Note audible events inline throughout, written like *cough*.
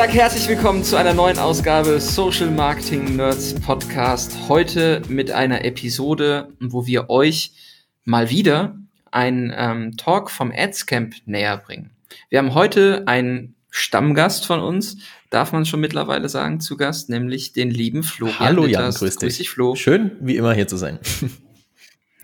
Sage herzlich willkommen zu einer neuen Ausgabe Social Marketing Nerds Podcast. Heute mit einer Episode, wo wir euch mal wieder einen ähm, Talk vom Adscamp näher bringen. Wir haben heute einen Stammgast von uns, darf man schon mittlerweile sagen, zu Gast, nämlich den lieben Flo. Hallo Jan, grüß dich. Grüß dich, Flo. Schön, wie immer hier zu sein. *laughs*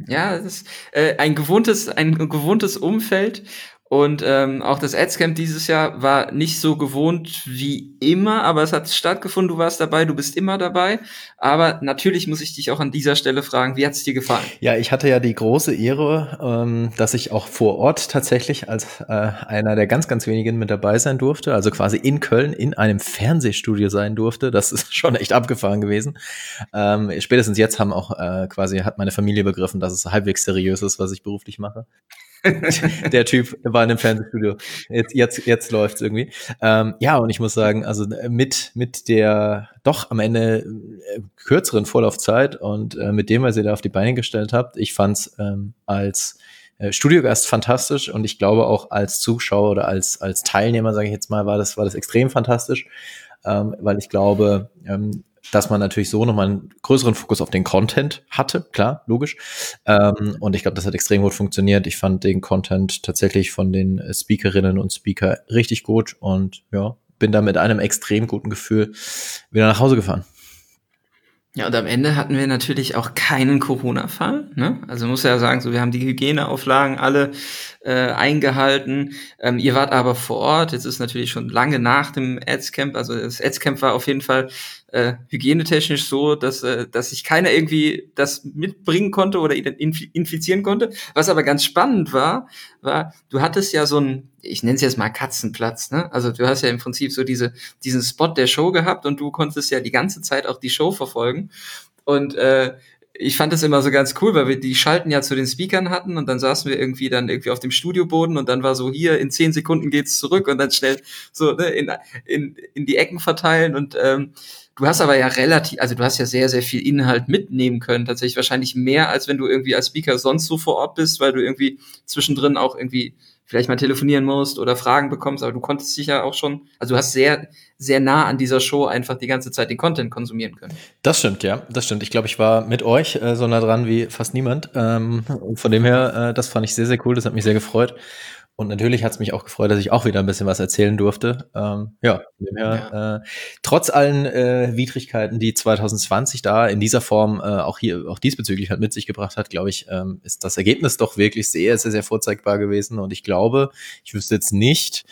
Ja, das ist äh, ein gewohntes, ein gewohntes Umfeld und ähm, auch das Adscamp dieses Jahr war nicht so gewohnt wie immer, aber es hat stattgefunden, du warst dabei, du bist immer dabei. Aber natürlich muss ich dich auch an dieser Stelle fragen, wie hat es dir gefallen? Ja, ich hatte ja die große Ehre, ähm, dass ich auch vor Ort tatsächlich als äh, einer der ganz, ganz wenigen mit dabei sein durfte. Also quasi in Köln in einem Fernsehstudio sein durfte. Das ist *laughs* schon echt abgefahren gewesen. Ähm, spätestens jetzt haben auch äh, quasi, hat meine Familie begriffen, dass es halbwegs seriös ist, was ich beruflich mache. *laughs* der Typ war in einem Fernsehstudio. Jetzt, jetzt, jetzt läuft's irgendwie. Ähm, ja, und ich muss sagen, also mit, mit der doch am Ende äh, kürzeren Vorlaufzeit und äh, mit dem, was ihr da auf die Beine gestellt habt, ich fand's ähm, als äh, Studiogast fantastisch und ich glaube auch als Zuschauer oder als, als Teilnehmer, sage ich jetzt mal, war das, war das extrem fantastisch, ähm, weil ich glaube, ähm, dass man natürlich so nochmal einen größeren Fokus auf den Content hatte, klar, logisch. Ähm, und ich glaube, das hat extrem gut funktioniert. Ich fand den Content tatsächlich von den Speakerinnen und Speaker richtig gut und ja, bin da mit einem extrem guten Gefühl wieder nach Hause gefahren. Ja, und am Ende hatten wir natürlich auch keinen Corona-Fall. Ne? Also muss ja sagen, so wir haben die Hygieneauflagen alle äh, eingehalten. Ähm, ihr wart aber vor Ort. Jetzt ist natürlich schon lange nach dem Adscamp. Also das Adscamp war auf jeden Fall äh, hygienetechnisch so, dass, äh, dass sich keiner irgendwie das mitbringen konnte oder infizieren konnte. Was aber ganz spannend war, war, du hattest ja so ein, ich nenne es jetzt mal Katzenplatz, ne? Also du hast ja im Prinzip so diese, diesen Spot der Show gehabt und du konntest ja die ganze Zeit auch die Show verfolgen. Und äh, ich fand das immer so ganz cool, weil wir die Schalten ja zu den Speakern hatten und dann saßen wir irgendwie dann irgendwie auf dem Studioboden und dann war so hier in zehn Sekunden geht's zurück und dann schnell so ne, in, in, in die Ecken verteilen und ähm, Du hast aber ja relativ, also du hast ja sehr, sehr viel Inhalt mitnehmen können, tatsächlich wahrscheinlich mehr, als wenn du irgendwie als Speaker sonst so vor Ort bist, weil du irgendwie zwischendrin auch irgendwie vielleicht mal telefonieren musst oder Fragen bekommst, aber du konntest dich ja auch schon, also du hast sehr, sehr nah an dieser Show einfach die ganze Zeit den Content konsumieren können. Das stimmt, ja, das stimmt. Ich glaube, ich war mit euch äh, so nah dran wie fast niemand. Ähm, von dem her, äh, das fand ich sehr, sehr cool, das hat mich sehr gefreut. Und natürlich hat es mich auch gefreut, dass ich auch wieder ein bisschen was erzählen durfte. Ähm, ja, her, ja. Äh, trotz allen äh, Widrigkeiten, die 2020 da in dieser Form äh, auch hier auch diesbezüglich halt mit sich gebracht hat, glaube ich, ähm, ist das Ergebnis doch wirklich sehr, sehr, sehr vorzeigbar gewesen. Und ich glaube, ich wüsste jetzt nicht,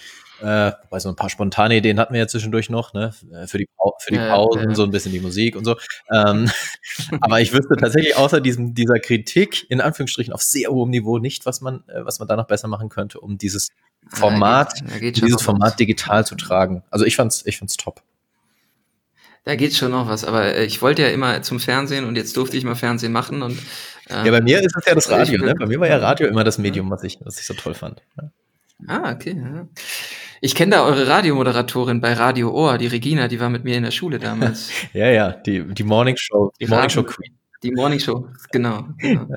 äh, weil so ein paar spontane Ideen hatten wir ja zwischendurch noch, ne? Äh, für die, für die Pausen, ja, ja. so ein bisschen die Musik und so. Ähm, *laughs* aber ich wüsste tatsächlich außer diesem, dieser Kritik, in Anführungsstrichen, auf sehr hohem Niveau nicht, was man, äh, was man da noch besser machen könnte, um dieses Format, da geht, da dieses Format digital zu tragen. Also ich fand's, ich fand's top. Da geht schon noch was, aber äh, ich wollte ja immer zum Fernsehen und jetzt durfte ich mal Fernsehen machen und ähm, ja, bei mir ist es ja das Radio, ne? Bei mir war ja Radio immer das Medium, was ich, was ich so toll fand. Ja. Ah, okay. Ja. Ich kenne da eure Radiomoderatorin bei Radio Ohr, die Regina, die war mit mir in der Schule damals. *laughs* ja, ja, die, die Morning Show, die Morning Show Queen. Die Morning Show, genau. genau. Ja.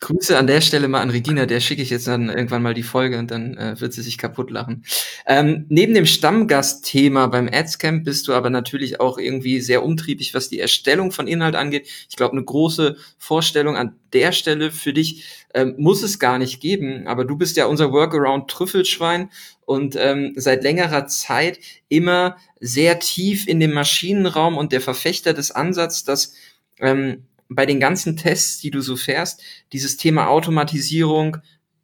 Grüße an der Stelle mal an Regina, der schicke ich jetzt dann irgendwann mal die Folge und dann äh, wird sie sich kaputt lachen. Ähm, neben dem Stammgastthema beim Adscamp bist du aber natürlich auch irgendwie sehr umtriebig, was die Erstellung von Inhalt angeht. Ich glaube, eine große Vorstellung an der Stelle für dich ähm, muss es gar nicht geben, aber du bist ja unser Workaround Trüffelschwein und ähm, seit längerer Zeit immer sehr tief in dem Maschinenraum und der Verfechter des Ansatzes, dass ähm, bei den ganzen Tests, die du so fährst, dieses Thema Automatisierung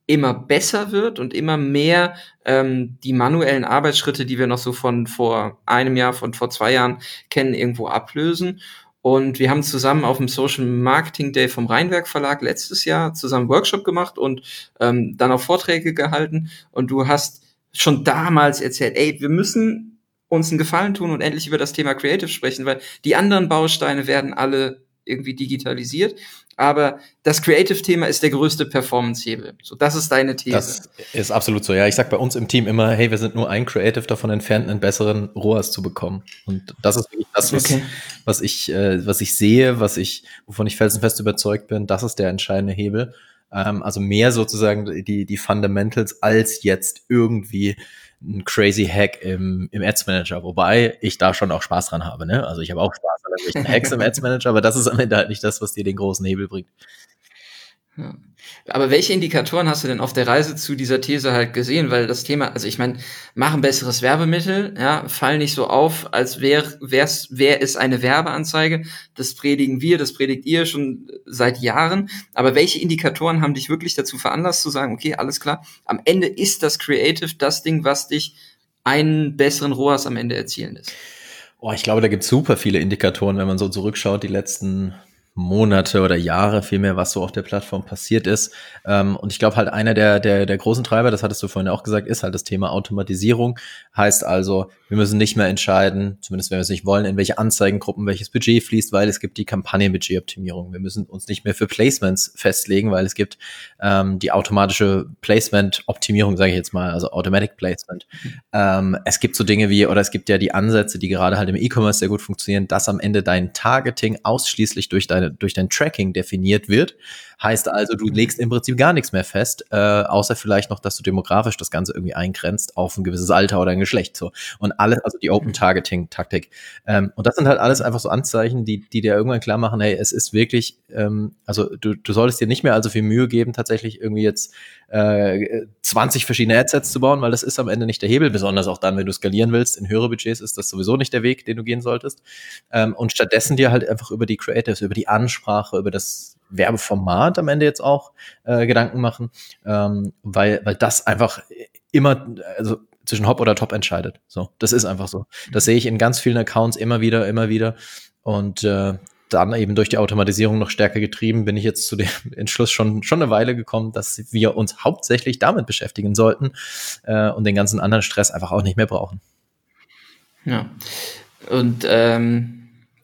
immer besser wird und immer mehr ähm, die manuellen Arbeitsschritte, die wir noch so von vor einem Jahr, von vor zwei Jahren kennen, irgendwo ablösen. Und wir haben zusammen auf dem Social Marketing Day vom Rheinwerk Verlag letztes Jahr zusammen Workshop gemacht und ähm, dann auch Vorträge gehalten. Und du hast schon damals erzählt, ey, wir müssen uns einen Gefallen tun und endlich über das Thema Creative sprechen, weil die anderen Bausteine werden alle irgendwie digitalisiert. Aber das Creative-Thema ist der größte Performance-Hebel. So, das ist deine These. Das ist absolut so. Ja, ich sag bei uns im Team immer, hey, wir sind nur ein Creative davon entfernt, einen besseren ROAS zu bekommen. Und das ist wirklich das, was, okay. was ich, äh, was ich sehe, was ich, wovon ich felsenfest überzeugt bin. Das ist der entscheidende Hebel. Ähm, also mehr sozusagen die, die Fundamentals als jetzt irgendwie ein crazy Hack im, im Ads Manager, wobei ich da schon auch Spaß dran habe. Ne? Also ich habe auch Spaß an irgendwelchen Hacks im Ads Manager, aber das ist am Ende halt nicht das, was dir den großen Hebel bringt. Aber welche Indikatoren hast du denn auf der Reise zu dieser These halt gesehen? Weil das Thema, also ich meine, machen besseres Werbemittel, ja, fall nicht so auf, als wäre wär's, wär es eine Werbeanzeige. Das predigen wir, das predigt ihr schon seit Jahren. Aber welche Indikatoren haben dich wirklich dazu veranlasst zu sagen, okay, alles klar, am Ende ist das Creative das Ding, was dich einen besseren ROAS am Ende erzielen lässt? Oh, ich glaube, da gibt es super viele Indikatoren, wenn man so zurückschaut, die letzten Monate oder Jahre vielmehr, was so auf der Plattform passiert ist. Ähm, und ich glaube halt einer der, der, der großen Treiber, das hattest du vorhin auch gesagt, ist halt das Thema Automatisierung. Heißt also, wir müssen nicht mehr entscheiden, zumindest wenn wir es nicht wollen, in welche Anzeigengruppen welches Budget fließt, weil es gibt die Kampagnenbudgetoptimierung. Wir müssen uns nicht mehr für Placements festlegen, weil es gibt ähm, die automatische Placement-Optimierung, sage ich jetzt mal, also Automatic Placement. Mhm. Ähm, es gibt so Dinge wie, oder es gibt ja die Ansätze, die gerade halt im E-Commerce sehr gut funktionieren, dass am Ende dein Targeting ausschließlich durch deine durch dein Tracking definiert wird. Heißt also, du legst im Prinzip gar nichts mehr fest, äh, außer vielleicht noch, dass du demografisch das Ganze irgendwie eingrenzt auf ein gewisses Alter oder ein Geschlecht. So. Und alles, also die Open Targeting Taktik. Ähm, und das sind halt alles einfach so Anzeichen, die, die dir irgendwann klar machen, hey, es ist wirklich, ähm, also du, du solltest dir nicht mehr also viel Mühe geben, tatsächlich irgendwie jetzt äh, 20 verschiedene Adsets zu bauen, weil das ist am Ende nicht der Hebel, besonders auch dann, wenn du skalieren willst. In höhere Budgets ist das sowieso nicht der Weg, den du gehen solltest. Ähm, und stattdessen dir halt einfach über die Creatives, über die Ansprache, über das Werbeformat am Ende jetzt auch äh, Gedanken machen, ähm, weil, weil das einfach immer, also zwischen Hop oder Top entscheidet. So, das ist einfach so. Das sehe ich in ganz vielen Accounts immer wieder, immer wieder. Und äh, dann eben durch die Automatisierung noch stärker getrieben, bin ich jetzt zu dem *laughs* Entschluss schon, schon eine Weile gekommen, dass wir uns hauptsächlich damit beschäftigen sollten äh, und den ganzen anderen Stress einfach auch nicht mehr brauchen. Ja. Und ähm,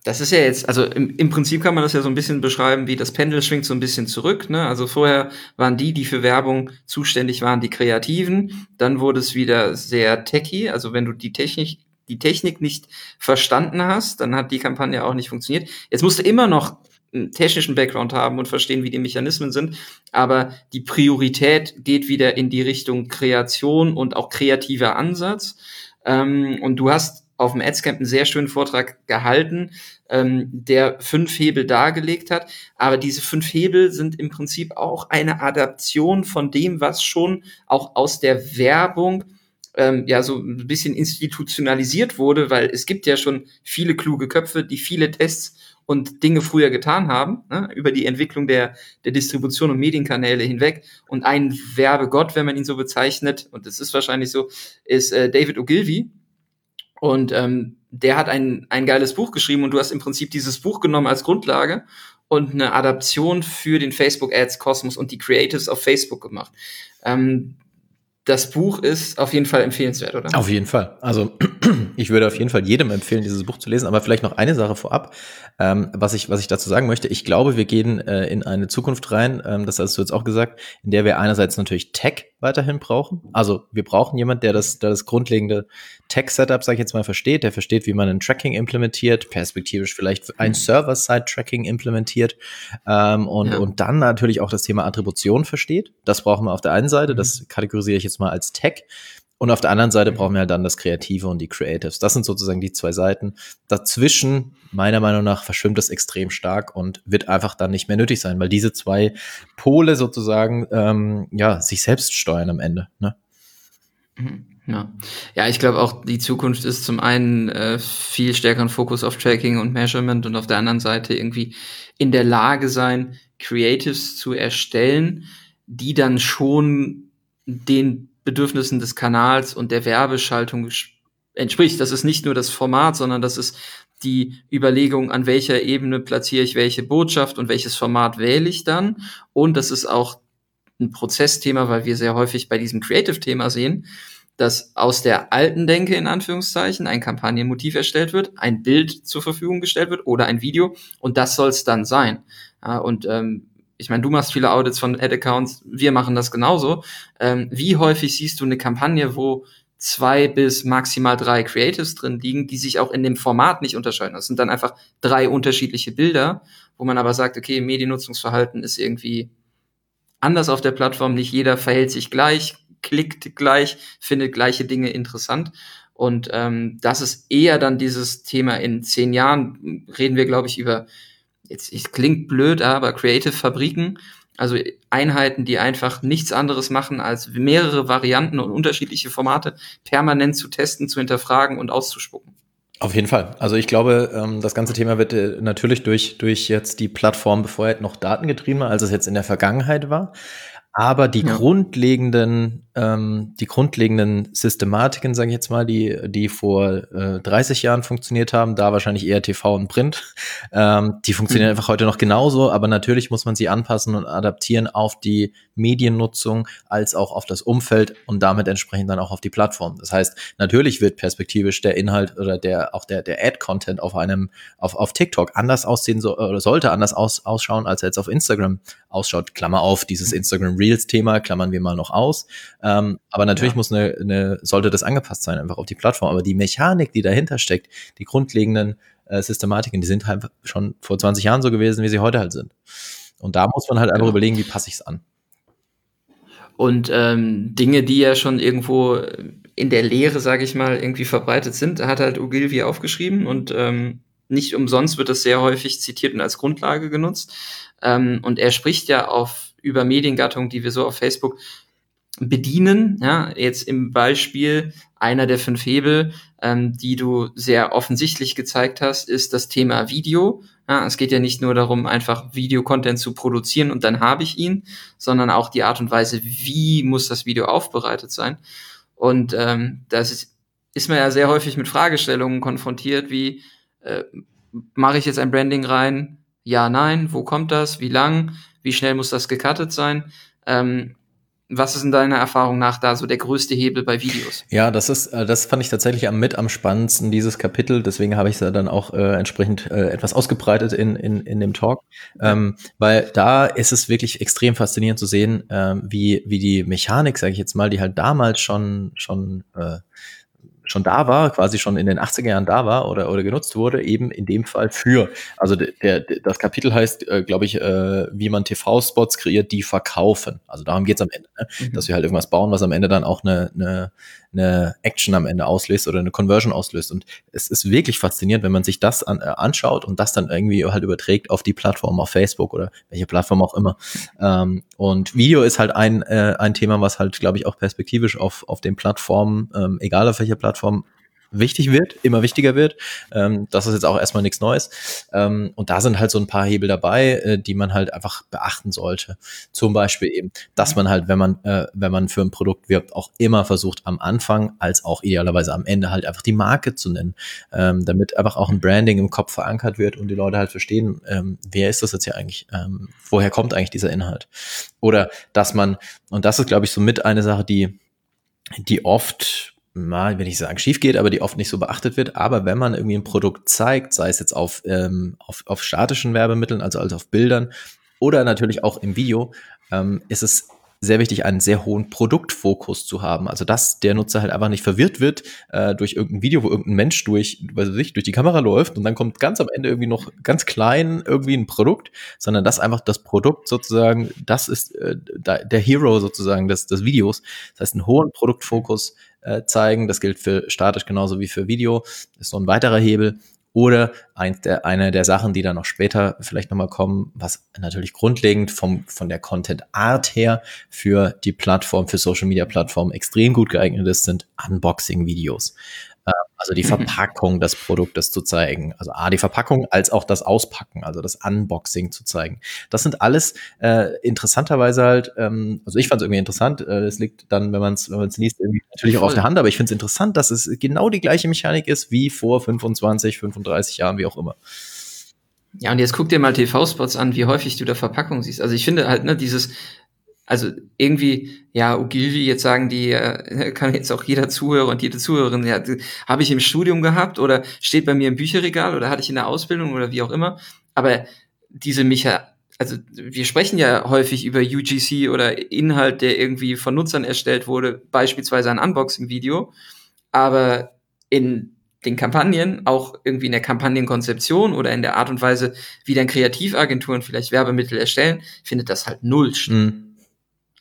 das ist ja jetzt, also im, im Prinzip kann man das ja so ein bisschen beschreiben, wie das Pendel schwingt so ein bisschen zurück. Ne? Also vorher waren die, die für Werbung zuständig waren, die Kreativen. Dann wurde es wieder sehr techy. Also wenn du die Technik, die Technik nicht verstanden hast, dann hat die Kampagne auch nicht funktioniert. Jetzt musst du immer noch einen technischen Background haben und verstehen, wie die Mechanismen sind. Aber die Priorität geht wieder in die Richtung Kreation und auch kreativer Ansatz. Ähm, und du hast auf dem Adscamp einen sehr schönen Vortrag gehalten, ähm, der fünf Hebel dargelegt hat. Aber diese fünf Hebel sind im Prinzip auch eine Adaption von dem, was schon auch aus der Werbung ähm, ja so ein bisschen institutionalisiert wurde, weil es gibt ja schon viele kluge Köpfe, die viele Tests und Dinge früher getan haben, ne, über die Entwicklung der, der Distribution und Medienkanäle hinweg. Und ein Werbegott, wenn man ihn so bezeichnet, und das ist wahrscheinlich so, ist äh, David Ogilvy, und ähm, der hat ein, ein geiles Buch geschrieben und du hast im Prinzip dieses Buch genommen als Grundlage und eine Adaption für den Facebook Ads Kosmos und die Creatives auf Facebook gemacht. Ähm, das Buch ist auf jeden Fall empfehlenswert, oder? Auf jeden Fall. Also *clears throat* ich würde auf jeden Fall jedem empfehlen, dieses Buch zu lesen. Aber vielleicht noch eine Sache vorab, ähm, was ich was ich dazu sagen möchte. Ich glaube, wir gehen äh, in eine Zukunft rein. Ähm, das hast du jetzt auch gesagt, in der wir einerseits natürlich Tech weiterhin brauchen. Also wir brauchen jemand, der das, der das grundlegende Tech-Setup, sage ich jetzt mal, versteht, der versteht, wie man ein Tracking implementiert, perspektivisch vielleicht ein mhm. Server-Side-Tracking implementiert ähm, und, ja. und dann natürlich auch das Thema Attribution versteht. Das brauchen wir auf der einen Seite, das mhm. kategorisiere ich jetzt mal als Tech. Und auf der anderen Seite brauchen wir halt dann das Kreative und die Creatives. Das sind sozusagen die zwei Seiten. Dazwischen, meiner Meinung nach, verschwimmt das extrem stark und wird einfach dann nicht mehr nötig sein, weil diese zwei Pole sozusagen ähm, ja sich selbst steuern am Ende. Ne? Mhm. Ja, ja ich glaube auch, die Zukunft ist zum einen äh, viel stärkeren Fokus auf Tracking und Measurement und auf der anderen Seite irgendwie in der Lage sein, Creatives zu erstellen, die dann schon den Bedürfnissen des Kanals und der Werbeschaltung entspricht. Das ist nicht nur das Format, sondern das ist die Überlegung, an welcher Ebene platziere ich welche Botschaft und welches Format wähle ich dann. Und das ist auch ein Prozessthema, weil wir sehr häufig bei diesem Creative-Thema sehen, dass aus der alten Denke in Anführungszeichen ein Kampagnenmotiv erstellt wird, ein Bild zur Verfügung gestellt wird oder ein Video und das soll es dann sein. Ja, und ähm, ich meine, du machst viele Audits von Ad-Accounts, wir machen das genauso. Ähm, wie häufig siehst du eine Kampagne, wo zwei bis maximal drei Creatives drin liegen, die sich auch in dem Format nicht unterscheiden? Das sind dann einfach drei unterschiedliche Bilder, wo man aber sagt, okay, Mediennutzungsverhalten ist irgendwie anders auf der Plattform, nicht jeder verhält sich gleich, klickt gleich, findet gleiche Dinge interessant. Und ähm, das ist eher dann dieses Thema in zehn Jahren, reden wir, glaube ich, über, jetzt es klingt blöd, aber Creative Fabriken, also Einheiten, die einfach nichts anderes machen, als mehrere Varianten und unterschiedliche Formate permanent zu testen, zu hinterfragen und auszuspucken. Auf jeden Fall. Also ich glaube, ähm, das ganze Thema wird äh, natürlich durch, durch jetzt die Plattform befeuert noch datengetriebener, als es jetzt in der Vergangenheit war. Aber die ja. grundlegenden ähm, die grundlegenden Systematiken, sage ich jetzt mal, die, die vor äh, 30 Jahren funktioniert haben, da wahrscheinlich eher TV und Print, *laughs* ähm, die funktionieren mhm. einfach heute noch genauso, aber natürlich muss man sie anpassen und adaptieren auf die Mediennutzung als auch auf das Umfeld und damit entsprechend dann auch auf die Plattform. Das heißt, natürlich wird perspektivisch der Inhalt oder der auch der der Ad-Content auf einem auf auf TikTok anders aussehen so, oder sollte anders aus, ausschauen, als er jetzt auf Instagram ausschaut. Klammer auf, dieses mhm. Instagram Reels Thema klammern wir mal noch aus. Ähm, aber natürlich ja. muss eine, eine, sollte das angepasst sein, einfach auf die Plattform. Aber die Mechanik, die dahinter steckt, die grundlegenden äh, Systematiken, die sind halt schon vor 20 Jahren so gewesen, wie sie heute halt sind. Und da muss man halt einfach genau. überlegen, wie passe ich es an. Und ähm, Dinge, die ja schon irgendwo in der Lehre, sage ich mal, irgendwie verbreitet sind, hat halt Ogilvy aufgeschrieben und ähm, nicht umsonst wird das sehr häufig zitiert und als Grundlage genutzt. Ähm, und er spricht ja auf über Mediengattungen, die wir so auf Facebook bedienen. Ja, jetzt im Beispiel einer der fünf Hebel, ähm, die du sehr offensichtlich gezeigt hast, ist das Thema Video. Ja, es geht ja nicht nur darum, einfach Videocontent zu produzieren und dann habe ich ihn, sondern auch die Art und Weise, wie muss das Video aufbereitet sein. Und ähm, das ist, ist man ja sehr häufig mit Fragestellungen konfrontiert, wie äh, mache ich jetzt ein Branding rein? Ja, nein, wo kommt das? Wie lang? Wie schnell muss das gecuttet sein? Ähm, was ist in deiner Erfahrung nach da so der größte Hebel bei Videos? Ja, das ist, äh, das fand ich tatsächlich am mit am spannendsten, dieses Kapitel. Deswegen habe ich es dann auch äh, entsprechend äh, etwas ausgebreitet in, in, in dem Talk. Ähm, weil da ist es wirklich extrem faszinierend zu sehen, ähm, wie, wie die Mechanik, sage ich jetzt mal, die halt damals schon, schon äh, schon da war, quasi schon in den 80er Jahren da war oder, oder genutzt wurde, eben in dem Fall für. Also der, der, das Kapitel heißt, äh, glaube ich, äh, wie man TV-Spots kreiert, die verkaufen. Also darum geht's am Ende, ne? Mhm. dass wir halt irgendwas bauen, was am Ende dann auch eine, eine, eine Action am Ende auslöst oder eine Conversion auslöst. Und es ist wirklich faszinierend, wenn man sich das an, äh, anschaut und das dann irgendwie halt überträgt auf die Plattform, auf Facebook oder welche Plattform auch immer. Ähm, und Video ist halt ein, äh, ein Thema, was halt, glaube ich, auch perspektivisch auf, auf den Plattformen, ähm, egal auf welcher Plattform, wichtig wird, immer wichtiger wird. Ähm, das ist jetzt auch erstmal nichts Neues. Ähm, und da sind halt so ein paar Hebel dabei, äh, die man halt einfach beachten sollte. Zum Beispiel eben, dass man halt, wenn man, äh, wenn man für ein Produkt wirbt, auch immer versucht, am Anfang als auch idealerweise am Ende halt einfach die Marke zu nennen, ähm, damit einfach auch ein Branding im Kopf verankert wird und die Leute halt verstehen, ähm, wer ist das jetzt hier eigentlich, ähm, woher kommt eigentlich dieser Inhalt. Oder dass man, und das ist, glaube ich, so mit eine Sache, die, die oft mal, wenn ich sagen, schief geht, aber die oft nicht so beachtet wird. Aber wenn man irgendwie ein Produkt zeigt, sei es jetzt auf, ähm, auf, auf statischen Werbemitteln, also, also auf Bildern oder natürlich auch im Video, ähm, ist es sehr wichtig, einen sehr hohen Produktfokus zu haben. Also dass der Nutzer halt einfach nicht verwirrt wird äh, durch irgendein Video, wo irgendein Mensch durch, weiß ich, durch die Kamera läuft und dann kommt ganz am Ende irgendwie noch ganz klein irgendwie ein Produkt, sondern dass einfach das Produkt sozusagen, das ist äh, der Hero sozusagen des, des Videos. Das heißt, einen hohen Produktfokus äh, zeigen. Das gilt für statisch genauso wie für Video. Das ist so ein weiterer Hebel. Oder eins der, eine der Sachen, die dann noch später vielleicht nochmal kommen, was natürlich grundlegend vom, von der Content-Art her für die Plattform, für Social-Media-Plattformen extrem gut geeignet ist, sind Unboxing-Videos. Äh, also die mhm. Verpackung des Produktes zu zeigen. Also A, die Verpackung als auch das Auspacken, also das Unboxing zu zeigen. Das sind alles äh, interessanterweise halt, ähm, also ich fand es irgendwie interessant, äh, es liegt dann, wenn man es wenn man's liest, natürlich auch auf der Hand, aber ich finde es interessant, dass es genau die gleiche Mechanik ist wie vor 25, 35 Jahren, wie auch immer. Ja, und jetzt guck dir mal TV-Spots an, wie häufig du da Verpackung siehst. Also ich finde halt, ne, dieses, also irgendwie, ja, Ogilvy, jetzt sagen die, äh, *laughs* kann jetzt auch jeder Zuhörer und jede Zuhörerin, ja, habe ich im Studium gehabt oder steht bei mir im Bücherregal oder hatte ich in der Ausbildung oder wie auch immer. Aber diese Micha, also wir sprechen ja häufig über UGC oder Inhalt, der irgendwie von Nutzern erstellt wurde, beispielsweise ein Unboxing-Video. Aber in den Kampagnen, auch irgendwie in der Kampagnenkonzeption oder in der Art und Weise, wie dann Kreativagenturen vielleicht Werbemittel erstellen, findet das halt null statt. Mhm.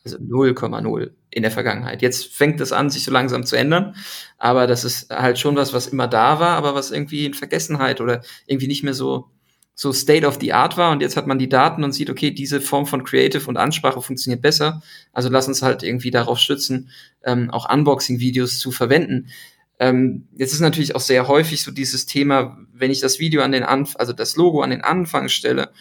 Also 0,0. in der Vergangenheit. Jetzt fängt es an, sich so langsam zu ändern, aber das ist halt schon was, was immer da war, aber was irgendwie in Vergessenheit oder irgendwie nicht mehr so so State of the Art war und jetzt hat man die Daten und sieht, okay, diese Form von Creative und Ansprache funktioniert besser. Also lass uns halt irgendwie darauf stützen, ähm, auch Unboxing-Videos zu verwenden. Ähm, jetzt ist natürlich auch sehr häufig so dieses Thema, wenn ich das Video an den Anfang, also das Logo an den Anfang stelle,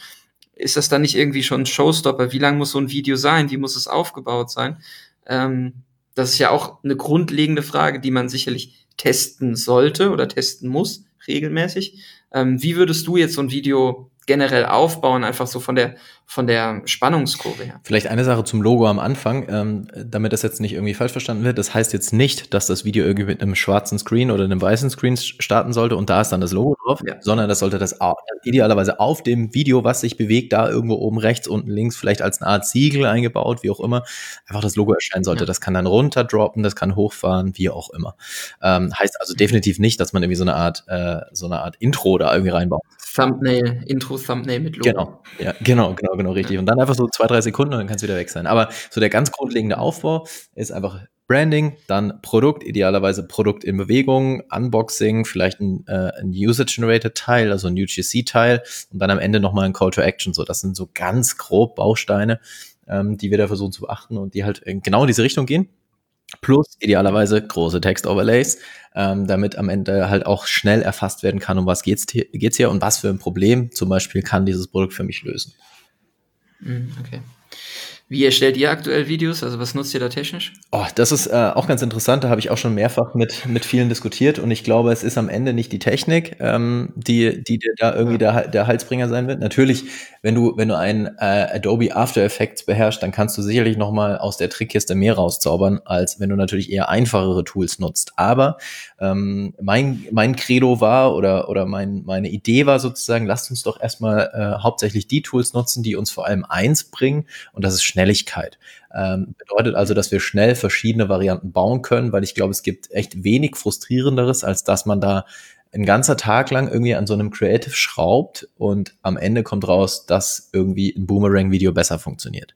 ist das dann nicht irgendwie schon ein Showstopper? Wie lang muss so ein Video sein? Wie muss es aufgebaut sein? Ähm, das ist ja auch eine grundlegende Frage, die man sicherlich testen sollte oder testen muss, regelmäßig. Ähm, wie würdest du jetzt so ein Video generell aufbauen, einfach so von der, von der Spannungskurve her. Vielleicht eine Sache zum Logo am Anfang, ähm, damit das jetzt nicht irgendwie falsch verstanden wird. Das heißt jetzt nicht, dass das Video irgendwie mit einem schwarzen Screen oder einem weißen Screen starten sollte und da ist dann das Logo drauf, ja. sondern das sollte das idealerweise auf dem Video, was sich bewegt, da irgendwo oben rechts, unten links, vielleicht als eine Art Siegel eingebaut, wie auch immer, einfach das Logo erscheinen sollte. Ja. Das kann dann runterdroppen, das kann hochfahren, wie auch immer. Ähm, heißt also definitiv nicht, dass man irgendwie so eine Art, äh, so eine Art Intro da irgendwie reinbaut. Thumbnail, Intro-Thumbnail mit Logo. Genau, ja, genau, genau, genau, richtig. Und dann einfach so zwei, drei Sekunden und dann kann es wieder weg sein. Aber so der ganz grundlegende Aufbau ist einfach Branding, dann Produkt, idealerweise Produkt in Bewegung, Unboxing, vielleicht ein, äh, ein User-Generated-Teil, also ein UGC-Teil und dann am Ende nochmal ein Call to Action. So, das sind so ganz grob Bausteine, ähm, die wir da versuchen zu beachten und die halt genau in diese Richtung gehen. Plus idealerweise große Text-Overlays, ähm, damit am Ende halt auch schnell erfasst werden kann, um was geht's geht's hier und was für ein Problem zum Beispiel kann dieses Produkt für mich lösen. Mhm, okay. Wie erstellt ihr aktuell Videos? Also was nutzt ihr da technisch? Oh, das ist äh, auch ganz interessant. Da habe ich auch schon mehrfach mit, mit vielen diskutiert und ich glaube, es ist am Ende nicht die Technik, ähm, die, die dir da irgendwie der, der Halsbringer sein wird. Natürlich, wenn du, wenn du ein äh, Adobe After Effects beherrschst, dann kannst du sicherlich nochmal aus der Trickkiste mehr rauszaubern, als wenn du natürlich eher einfachere Tools nutzt. Aber ähm, mein, mein Credo war oder, oder mein, meine Idee war sozusagen, lasst uns doch erstmal äh, hauptsächlich die Tools nutzen, die uns vor allem eins bringen und das ist schnell Schnelligkeit. Ähm, bedeutet also, dass wir schnell verschiedene Varianten bauen können, weil ich glaube, es gibt echt wenig frustrierenderes, als dass man da ein ganzer Tag lang irgendwie an so einem Creative schraubt und am Ende kommt raus, dass irgendwie ein Boomerang-Video besser funktioniert.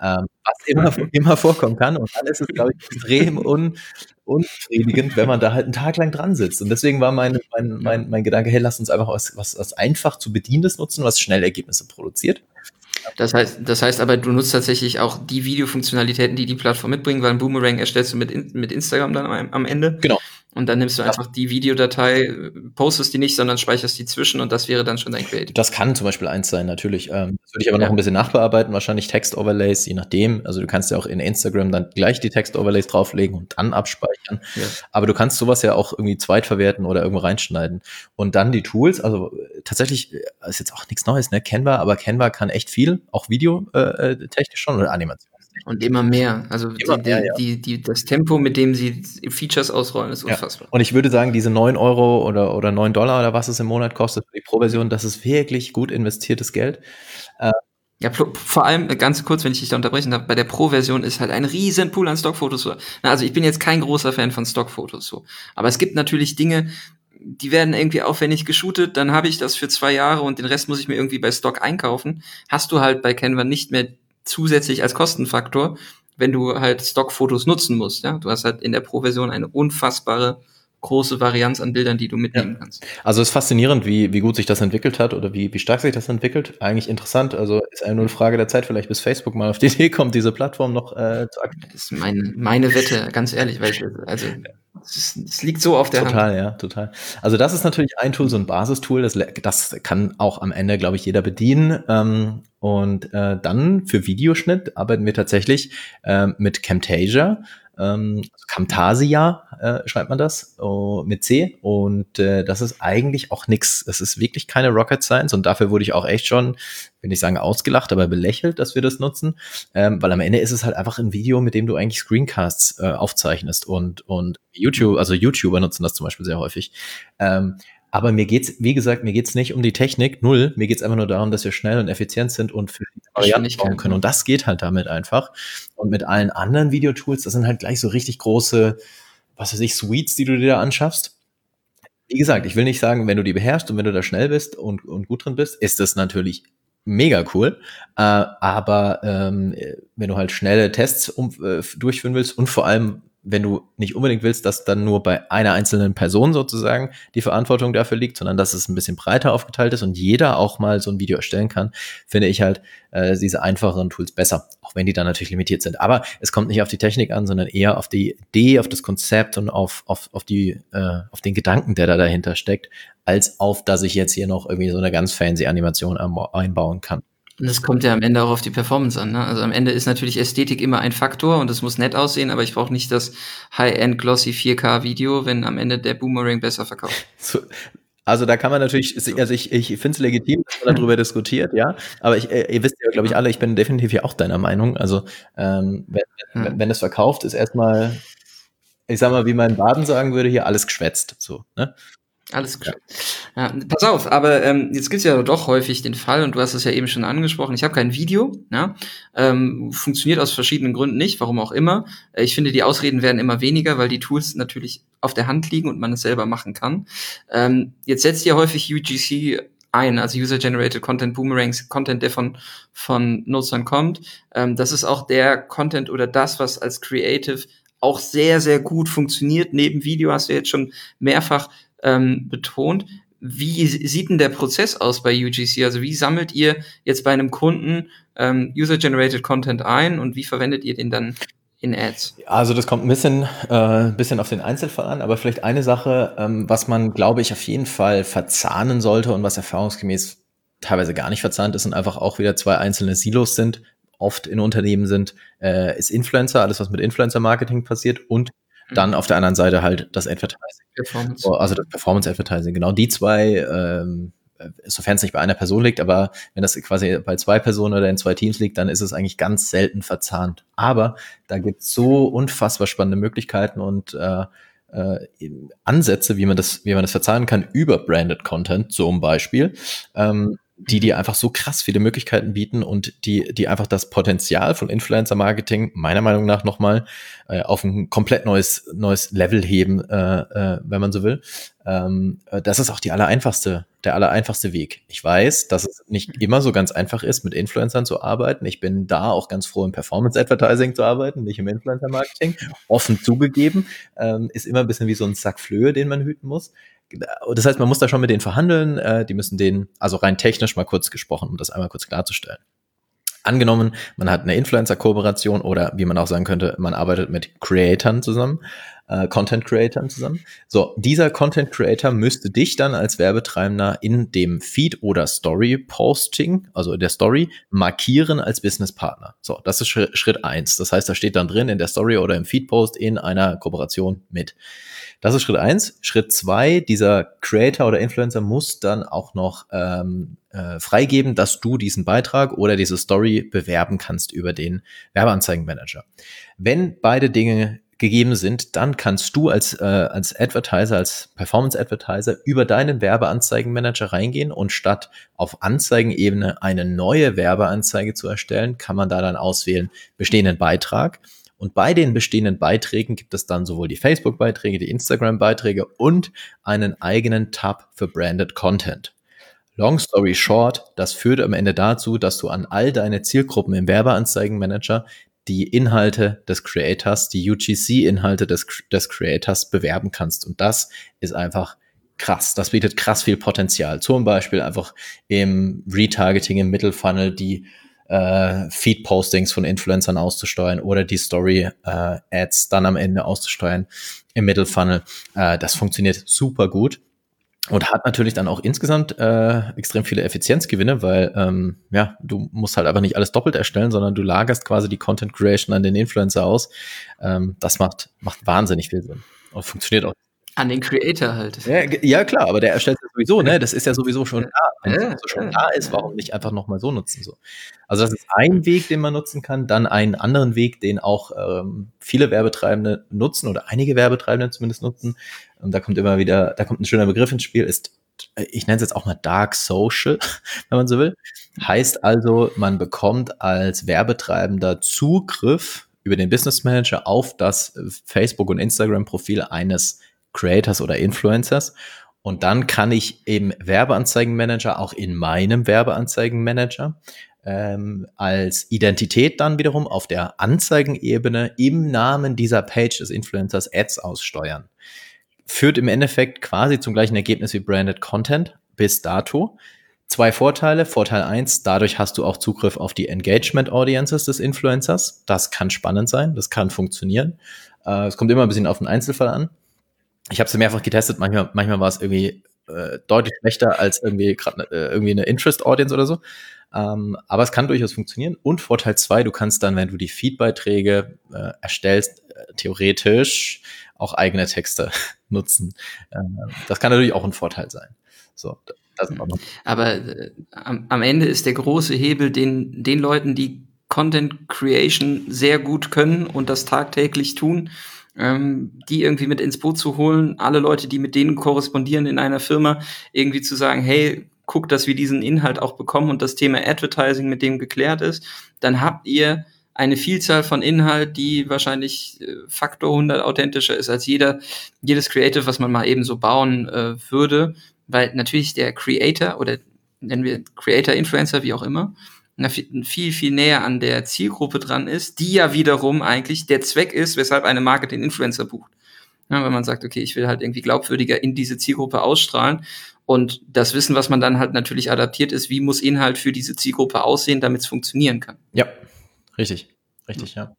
Ähm, was immer, *laughs* immer vorkommen kann. Und dann ist es, glaube ich, extrem un, unbefriedigend, wenn man da halt einen Tag lang dran sitzt. Und deswegen war mein, mein, mein, mein Gedanke, hey, lass uns einfach was, was, was einfach zu bedienendes nutzen, was schnell Ergebnisse produziert. Das heißt, das heißt aber, du nutzt tatsächlich auch die Videofunktionalitäten, die die Plattform mitbringt, weil ein Boomerang erstellst du mit, mit Instagram dann am, am Ende. Genau. Und dann nimmst du einfach die Videodatei, postest die nicht, sondern speicherst die zwischen und das wäre dann schon dein Creative. Das kann zum Beispiel eins sein, natürlich. Ähm, das würde ich aber ja. noch ein bisschen nachbearbeiten, wahrscheinlich Text-Overlays, je nachdem. Also du kannst ja auch in Instagram dann gleich die Text-Overlays drauflegen und dann abspeichern. Ja. Aber du kannst sowas ja auch irgendwie zweitverwerten oder irgendwo reinschneiden. Und dann die Tools, also tatsächlich äh, ist jetzt auch nichts Neues, ne? Canva, aber Canva kann echt viel, auch Video äh, äh schon oder Animation. Und immer mehr. Also immer die, mehr, ja. die, die, das Tempo, mit dem sie Features ausrollen, ist unfassbar. Ja. Und ich würde sagen, diese 9 Euro oder, oder 9 Dollar oder was es im Monat kostet für die Pro-Version, das ist wirklich gut investiertes Geld. Äh, ja, vor allem ganz kurz, wenn ich dich da unterbrechen darf, bei der Pro-Version ist halt ein riesen Pool an Stockfotos. So. Also ich bin jetzt kein großer Fan von Stockfotos so. Aber es gibt natürlich Dinge, die werden irgendwie aufwendig geshootet, dann habe ich das für zwei Jahre und den Rest muss ich mir irgendwie bei Stock einkaufen. Hast du halt bei Canva nicht mehr zusätzlich als Kostenfaktor, wenn du halt Stockfotos nutzen musst. Ja? Du hast halt in der Pro-Version eine unfassbare große Varianz an Bildern, die du mitnehmen ja. kannst. Also es ist faszinierend, wie, wie gut sich das entwickelt hat oder wie, wie stark sich das entwickelt. Eigentlich interessant. Also ist eine nur Frage der Zeit, vielleicht bis Facebook mal auf die Idee kommt, diese Plattform noch äh, zu aktivieren. Das ist meine, meine Wette, ganz ehrlich, weil ich, also es liegt so auf der total, Hand. Total, ja, total. Also das ist natürlich ein Tool, so ein Basistool, das, das kann auch am Ende, glaube ich, jeder bedienen. Ähm, und äh, dann für Videoschnitt arbeiten wir tatsächlich äh, mit Camtasia ähm, Camtasia äh, schreibt man das oh, mit C und äh, das ist eigentlich auch nix. Es ist wirklich keine Rocket Science und dafür wurde ich auch echt schon, will nicht sagen ausgelacht, aber belächelt, dass wir das nutzen, ähm, weil am Ende ist es halt einfach ein Video, mit dem du eigentlich Screencasts äh, aufzeichnest und und YouTube, also YouTuber nutzen das zum Beispiel sehr häufig. Ähm, aber mir geht's, wie gesagt, mir geht's nicht um die Technik, null. Mir geht's einfach nur darum, dass wir schnell und effizient sind und für die Varianten bauen können. Und das geht halt damit einfach. Und mit allen anderen Videotools, das sind halt gleich so richtig große, was weiß ich, Suites, die du dir da anschaffst. Wie gesagt, ich will nicht sagen, wenn du die beherrschst und wenn du da schnell bist und, und gut drin bist, ist das natürlich mega cool. Äh, aber ähm, wenn du halt schnelle Tests um, äh, durchführen willst und vor allem wenn du nicht unbedingt willst, dass dann nur bei einer einzelnen Person sozusagen die Verantwortung dafür liegt, sondern dass es ein bisschen breiter aufgeteilt ist und jeder auch mal so ein Video erstellen kann, finde ich halt äh, diese einfacheren Tools besser, auch wenn die dann natürlich limitiert sind. Aber es kommt nicht auf die Technik an, sondern eher auf die Idee, auf das Konzept und auf, auf, auf, die, äh, auf den Gedanken, der da dahinter steckt, als auf, dass ich jetzt hier noch irgendwie so eine ganz fancy Animation einbauen kann. Und das kommt ja am Ende auch auf die Performance an. Ne? Also am Ende ist natürlich Ästhetik immer ein Faktor und es muss nett aussehen, aber ich brauche nicht das High-End Glossy 4K-Video, wenn am Ende der Boomerang besser verkauft. *laughs* So, also da kann man natürlich, also ich, ich finde es legitim, dass man darüber diskutiert, ja. Aber ich, äh, ihr wisst ja, glaube ich, alle, ich bin definitiv ja auch deiner Meinung. Also ähm, wenn, ja. wenn es verkauft, ist erstmal, ich sag mal, wie mein Baden sagen würde, hier alles geschwätzt. So, ne? Alles gut. Ja. ja. pass auf, aber ähm, jetzt gibt's ja doch häufig den Fall, und du hast es ja eben schon angesprochen, ich habe kein Video, ja, ähm, funktioniert aus verschiedenen Gründen nicht, warum auch immer. Äh, ich finde, die Ausreden werden immer weniger, weil die Tools natürlich auf der Hand liegen und man es selber machen kann. Ähm, jetzt setzt ihr häufig UGC ein, also User-Generated Content Boomerangs, Content, der von, von Nutzern kommt. Ähm, das ist auch der Content oder das, was als Creative auch sehr, sehr gut funktioniert. Neben Video hast du jetzt schon mehrfach ähm, betont. Wie sieht denn der Prozess aus bei UGC? Also wie sammelt ihr jetzt bei einem Kunden ähm, User-Generated Content ein und wie verwendet ihr den dann in Ads? Also das kommt ein bisschen, äh, bisschen auf den Einzelfall an, aber vielleicht eine Sache, ähm, was man, glaube ich, auf jeden Fall verzahnen sollte und was erfahrungsgemäß teilweise gar nicht verzahnt ist und einfach auch wieder zwei einzelne Silos sind, oft in Unternehmen sind, äh, ist Influencer, alles was mit Influencer-Marketing passiert und dann auf der anderen Seite halt das Advertising. Performance. Oh, also das Performance Advertising, genau. Die zwei, ähm, sofern es nicht bei einer Person liegt, aber wenn das quasi bei zwei Personen oder in zwei Teams liegt, dann ist es eigentlich ganz selten verzahnt. Aber da gibt es so unfassbar spannende Möglichkeiten und äh, äh, Ansätze, wie man das, wie man das verzahnen kann über Branded Content zum Beispiel. Ähm, die die einfach so krass viele Möglichkeiten bieten und die, die einfach das Potenzial von Influencer-Marketing meiner Meinung nach nochmal äh, auf ein komplett neues, neues Level heben, äh, äh, wenn man so will. Ähm, äh, das ist auch die allereinfachste, der allereinfachste Weg. Ich weiß, dass es nicht immer so ganz einfach ist, mit Influencern zu arbeiten. Ich bin da auch ganz froh, im Performance-Advertising zu arbeiten, nicht im Influencer-Marketing. Offen zugegeben, ähm, ist immer ein bisschen wie so ein Sack Flöhe, den man hüten muss. Das heißt, man muss da schon mit denen verhandeln. Äh, die müssen den, also rein technisch mal kurz gesprochen, um das einmal kurz klarzustellen. Angenommen, man hat eine Influencer-Kooperation oder wie man auch sagen könnte, man arbeitet mit Creatoren zusammen, äh, Content-Creatoren zusammen. So, dieser Content-Creator müsste dich dann als Werbetreibender in dem Feed oder Story-Posting, also der Story, markieren als Business-Partner. So, das ist Schritt eins. Das heißt, da steht dann drin in der Story oder im Feed-Post in einer Kooperation mit. Das ist Schritt eins. Schritt zwei, dieser Creator oder Influencer muss dann auch noch ähm, äh, freigeben, dass du diesen Beitrag oder diese Story bewerben kannst über den Werbeanzeigenmanager. Wenn beide Dinge gegeben sind, dann kannst du als, äh, als Advertiser, als Performance-Advertiser über deinen Werbeanzeigenmanager reingehen und statt auf Anzeigenebene eine neue Werbeanzeige zu erstellen, kann man da dann auswählen, bestehenden Beitrag und bei den bestehenden Beiträgen gibt es dann sowohl die Facebook-Beiträge, die Instagram-Beiträge und einen eigenen Tab für Branded Content. Long story short, das führt am Ende dazu, dass du an all deine Zielgruppen im Werbeanzeigenmanager die Inhalte des Creators, die UGC-Inhalte des, des Creators bewerben kannst. Und das ist einfach krass. Das bietet krass viel Potenzial. Zum Beispiel einfach im Retargeting, im Mittelfunnel, die äh, Feed-Postings von Influencern auszusteuern oder die Story-Ads äh, dann am Ende auszusteuern im Mittelfunnel. Äh, das funktioniert super gut und hat natürlich dann auch insgesamt äh, extrem viele Effizienzgewinne, weil ähm, ja, du musst halt einfach nicht alles doppelt erstellen, sondern du lagerst quasi die Content Creation an den Influencer aus. Ähm, das macht, macht wahnsinnig viel Sinn und funktioniert auch an den Creator halt. Ja, ja, klar, aber der erstellt es sowieso, ne? Das ist ja sowieso schon da. Wenn ja, es schon da ist, warum nicht einfach nochmal so nutzen? So. Also das ist ein Weg, den man nutzen kann. Dann einen anderen Weg, den auch ähm, viele Werbetreibende nutzen oder einige Werbetreibende zumindest nutzen. Und da kommt immer wieder, da kommt ein schöner Begriff ins Spiel, ist, ich nenne es jetzt auch mal Dark Social, *laughs* wenn man so will. Heißt also, man bekommt als Werbetreibender Zugriff über den Business Manager auf das Facebook- und Instagram-Profil eines Creators oder Influencers. Und dann kann ich im Werbeanzeigenmanager, auch in meinem Werbeanzeigenmanager, ähm, als Identität dann wiederum auf der Anzeigenebene im Namen dieser Page des Influencers Ads aussteuern. Führt im Endeffekt quasi zum gleichen Ergebnis wie Branded Content bis dato. Zwei Vorteile. Vorteil eins: dadurch hast du auch Zugriff auf die Engagement Audiences des Influencers. Das kann spannend sein, das kann funktionieren. Äh, es kommt immer ein bisschen auf den Einzelfall an. Ich habe es mehrfach getestet, manchmal, manchmal war es irgendwie äh, deutlich schlechter als irgendwie gerade äh, irgendwie eine Interest Audience oder so. Ähm, aber es kann durchaus funktionieren. Und Vorteil zwei, du kannst dann, wenn du die Feedbeiträge äh, erstellst, äh, theoretisch auch eigene Texte *laughs* nutzen. Äh, das kann natürlich auch ein Vorteil sein. So, aber äh, am, am Ende ist der große Hebel den, den Leuten, die Content Creation sehr gut können und das tagtäglich tun, ähm, die irgendwie mit ins Boot zu holen, alle Leute, die mit denen korrespondieren in einer Firma, irgendwie zu sagen, hey, guckt, dass wir diesen Inhalt auch bekommen und das Thema Advertising mit dem geklärt ist, dann habt ihr eine Vielzahl von Inhalt, die wahrscheinlich äh, Faktor 100 authentischer ist als jeder, jedes Creative, was man mal eben so bauen äh, würde, weil natürlich der Creator oder nennen wir Creator, Influencer, wie auch immer, viel, viel näher an der Zielgruppe dran ist, die ja wiederum eigentlich der Zweck ist, weshalb eine Marke den Influencer bucht. Ja, wenn man sagt, okay, ich will halt irgendwie glaubwürdiger in diese Zielgruppe ausstrahlen. Und das Wissen, was man dann halt natürlich adaptiert, ist, wie muss Inhalt für diese Zielgruppe aussehen, damit es funktionieren kann. Ja, richtig, richtig, ja.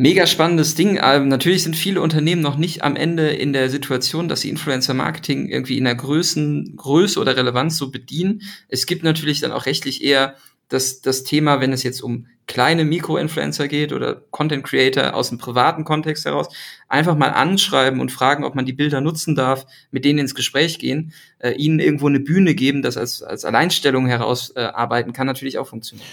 Mega spannendes Ding. Ähm, natürlich sind viele Unternehmen noch nicht am Ende in der Situation, dass sie Influencer-Marketing irgendwie in der Größen, Größe oder Relevanz so bedienen. Es gibt natürlich dann auch rechtlich eher das, das Thema, wenn es jetzt um kleine Mikro-Influencer geht oder Content-Creator aus dem privaten Kontext heraus, einfach mal anschreiben und fragen, ob man die Bilder nutzen darf, mit denen ins Gespräch gehen, äh, ihnen irgendwo eine Bühne geben, das als, als Alleinstellung herausarbeiten äh, kann natürlich auch funktionieren.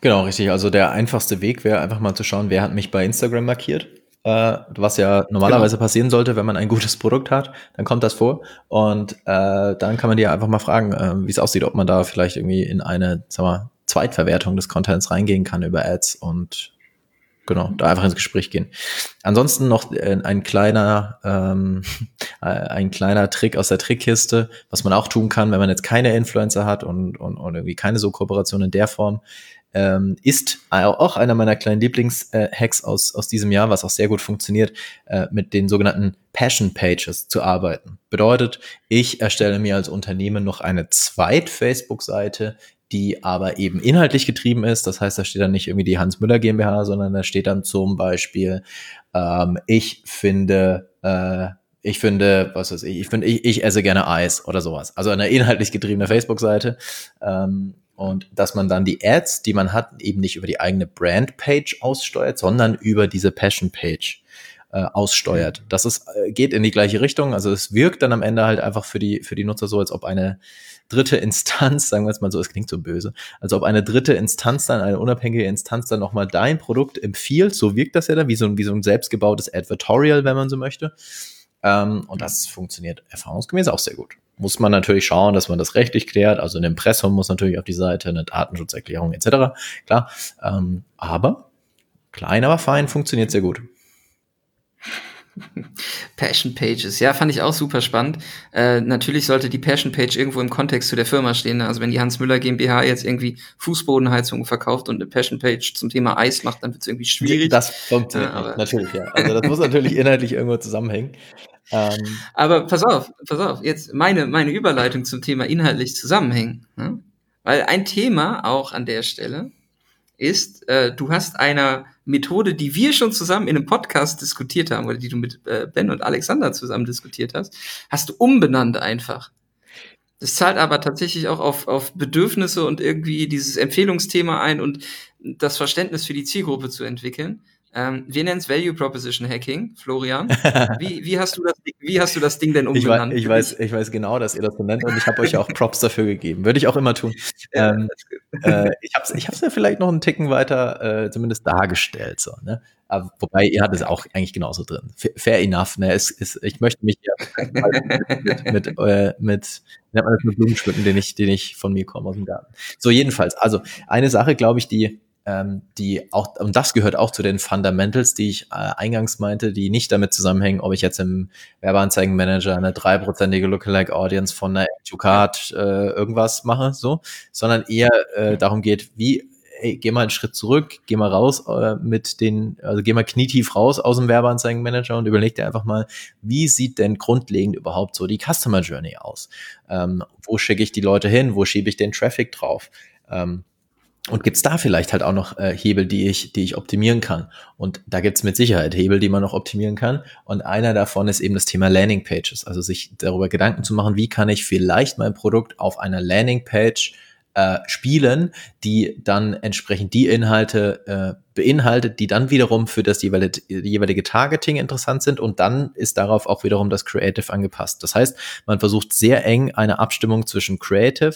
Genau, richtig. Also der einfachste Weg wäre einfach mal zu schauen, wer hat mich bei Instagram markiert. Äh, was ja normalerweise genau. passieren sollte, wenn man ein gutes Produkt hat, dann kommt das vor. Und äh, dann kann man dir einfach mal fragen, äh, wie es aussieht, ob man da vielleicht irgendwie in eine, sag mal, Zweitverwertung des Contents reingehen kann über Ads und genau, da einfach ins Gespräch gehen. Ansonsten noch äh, ein kleiner, ähm, *laughs* ein kleiner Trick aus der Trickkiste, was man auch tun kann, wenn man jetzt keine Influencer hat und, und, und irgendwie keine so Kooperation in der Form, ähm, ist auch einer meiner kleinen Lieblingshacks aus, aus diesem Jahr, was auch sehr gut funktioniert, äh, mit den sogenannten Passion Pages zu arbeiten. Bedeutet, ich erstelle mir als Unternehmen noch eine Zweit-Facebook-Seite, die aber eben inhaltlich getrieben ist. Das heißt, da steht dann nicht irgendwie die Hans Müller GmbH, sondern da steht dann zum Beispiel, ähm, ich finde, äh, ich finde, was weiß ich, ich finde, ich, ich esse gerne Eis oder sowas. Also eine inhaltlich getriebene Facebook-Seite. Ähm, und dass man dann die Ads, die man hat, eben nicht über die eigene Brand-Page aussteuert, sondern über diese Passion-Page äh, aussteuert. Das ist, äh, geht in die gleiche Richtung. Also es wirkt dann am Ende halt einfach für die, für die Nutzer so, als ob eine dritte Instanz, *laughs* sagen wir es mal so, es klingt so böse, als ob eine dritte Instanz dann, eine unabhängige Instanz dann nochmal dein Produkt empfiehlt. So wirkt das ja dann, wie so ein, wie so ein selbstgebautes Advertorial, wenn man so möchte. Ähm, und das funktioniert erfahrungsgemäß auch sehr gut muss man natürlich schauen, dass man das rechtlich klärt. Also ein Impressum muss natürlich auf die Seite, eine Datenschutzerklärung etc. Klar. Ähm, aber klein, aber fein funktioniert sehr gut. *laughs* Passion Pages, ja, fand ich auch super spannend. Äh, natürlich sollte die Passion Page irgendwo im Kontext zu der Firma stehen. Ne? Also wenn die Hans Müller GmbH jetzt irgendwie Fußbodenheizungen verkauft und eine Passion Page zum Thema Eis macht, dann wird es irgendwie schwierig. Das funktioniert ja, natürlich, ja. Also das muss natürlich *laughs* inhaltlich irgendwo zusammenhängen. Ähm, aber pass auf, pass auf, jetzt meine, meine Überleitung zum Thema inhaltlich zusammenhängen. Ne? Weil ein Thema auch an der Stelle ist, äh, du hast einer Methode, die wir schon zusammen in einem Podcast diskutiert haben, oder die du mit äh, Ben und Alexander zusammen diskutiert hast, hast du umbenannt einfach. Das zahlt aber tatsächlich auch auf, auf Bedürfnisse und irgendwie dieses Empfehlungsthema ein und das Verständnis für die Zielgruppe zu entwickeln. Ähm, wir nennen es Value Proposition Hacking, Florian. *laughs* Wie, wie, hast du das, wie hast du das Ding denn umbenannt? Ich weiß, ich weiß, ich weiß genau, dass ihr das so nennt und ich habe euch auch Props dafür gegeben. Würde ich auch immer tun. *laughs* Ähm, äh, ich habe es ich hab's ja vielleicht noch einen Ticken weiter äh, zumindest dargestellt. So, ne? Aber, wobei, ihr hattet es auch eigentlich genauso drin. Fair enough. Ne? Es, es, ich möchte mich ja *laughs* mit, mit, äh, mit, nennt man das mit Blumen schmücken, den ich, den ich von mir komme aus dem Garten. So, jedenfalls. Also, eine Sache, glaube ich, die ähm, die auch, und das gehört auch zu den Fundamentals, die ich äh, eingangs meinte, die nicht damit zusammenhängen, ob ich jetzt im Werbeanzeigenmanager eine dreiprozentige Lookalike Audience von einer Educard äh, irgendwas mache, so, sondern eher äh, darum geht, wie ey, geh mal einen Schritt zurück, geh mal raus äh, mit den, also geh mal knietief raus aus dem Werbeanzeigenmanager und überleg dir einfach mal, wie sieht denn grundlegend überhaupt so die Customer Journey aus? Ähm, wo schicke ich die Leute hin? Wo schiebe ich den Traffic drauf? Ähm, und gibt's da vielleicht halt auch noch äh, Hebel, die ich, die ich optimieren kann? Und da gibt's mit Sicherheit Hebel, die man noch optimieren kann. Und einer davon ist eben das Thema Landing Pages. Also sich darüber Gedanken zu machen, wie kann ich vielleicht mein Produkt auf einer Landing Page äh, spielen, die dann entsprechend die Inhalte äh, beinhaltet, die dann wiederum für das jeweilige, jeweilige Targeting interessant sind und dann ist darauf auch wiederum das Creative angepasst. Das heißt, man versucht sehr eng eine Abstimmung zwischen Creative,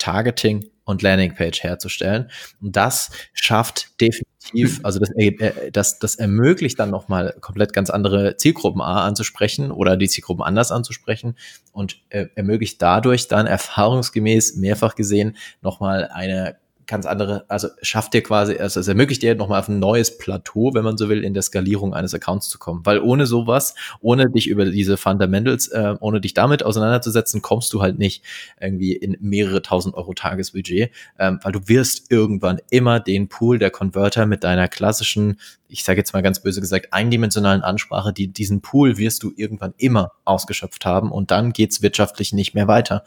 Targeting und Landingpage herzustellen. Und das schafft definitiv, *clears throat* also das, äh, das, das ermöglicht dann nochmal komplett ganz andere Zielgruppen A anzusprechen oder die Zielgruppen anders anzusprechen und äh, ermöglicht dadurch dann erfahrungsgemäß mehrfach gesehen nochmal eine ganz andere, also schafft dir quasi, also es ermöglicht dir nochmal auf ein neues Plateau, wenn man so will, in der Skalierung eines Accounts zu kommen. Weil ohne sowas, ohne dich über diese Fundamentals, äh, ohne dich damit auseinanderzusetzen, kommst du halt nicht irgendwie in mehrere tausend Euro Tagesbudget, ähm, weil du wirst irgendwann immer den Pool der Converter mit deiner klassischen, ich sage jetzt mal ganz böse gesagt, eindimensionalen Ansprache, die diesen Pool wirst du irgendwann immer ausgeschöpft haben und dann geht's wirtschaftlich nicht mehr weiter.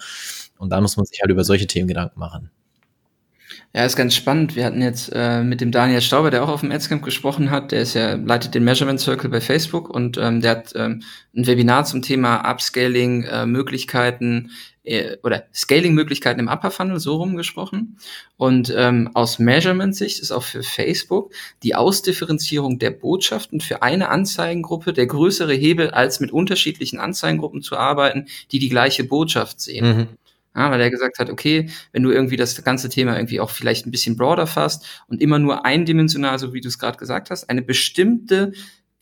Und da muss man sich halt über solche Themen Gedanken machen. Ja, ist ganz spannend. Wir hatten jetzt äh, mit dem Daniel Stauber, der auch auf dem Adscamp gesprochen hat, der ist ja, leitet den Measurement Circle bei Facebook und ähm, der hat ähm, ein Webinar zum Thema Upscaling, äh, Möglichkeiten äh, oder Scaling-Möglichkeiten im Upper Funnel so rumgesprochen. Und ähm, aus Measurement-Sicht ist auch für Facebook die Ausdifferenzierung der Botschaften für eine Anzeigengruppe der größere Hebel, als mit unterschiedlichen Anzeigengruppen zu arbeiten, die die gleiche Botschaft sehen. Mhm. Ja, weil er gesagt hat, okay, wenn du irgendwie das ganze Thema irgendwie auch vielleicht ein bisschen broader fasst und immer nur eindimensional, so wie du es gerade gesagt hast, eine bestimmte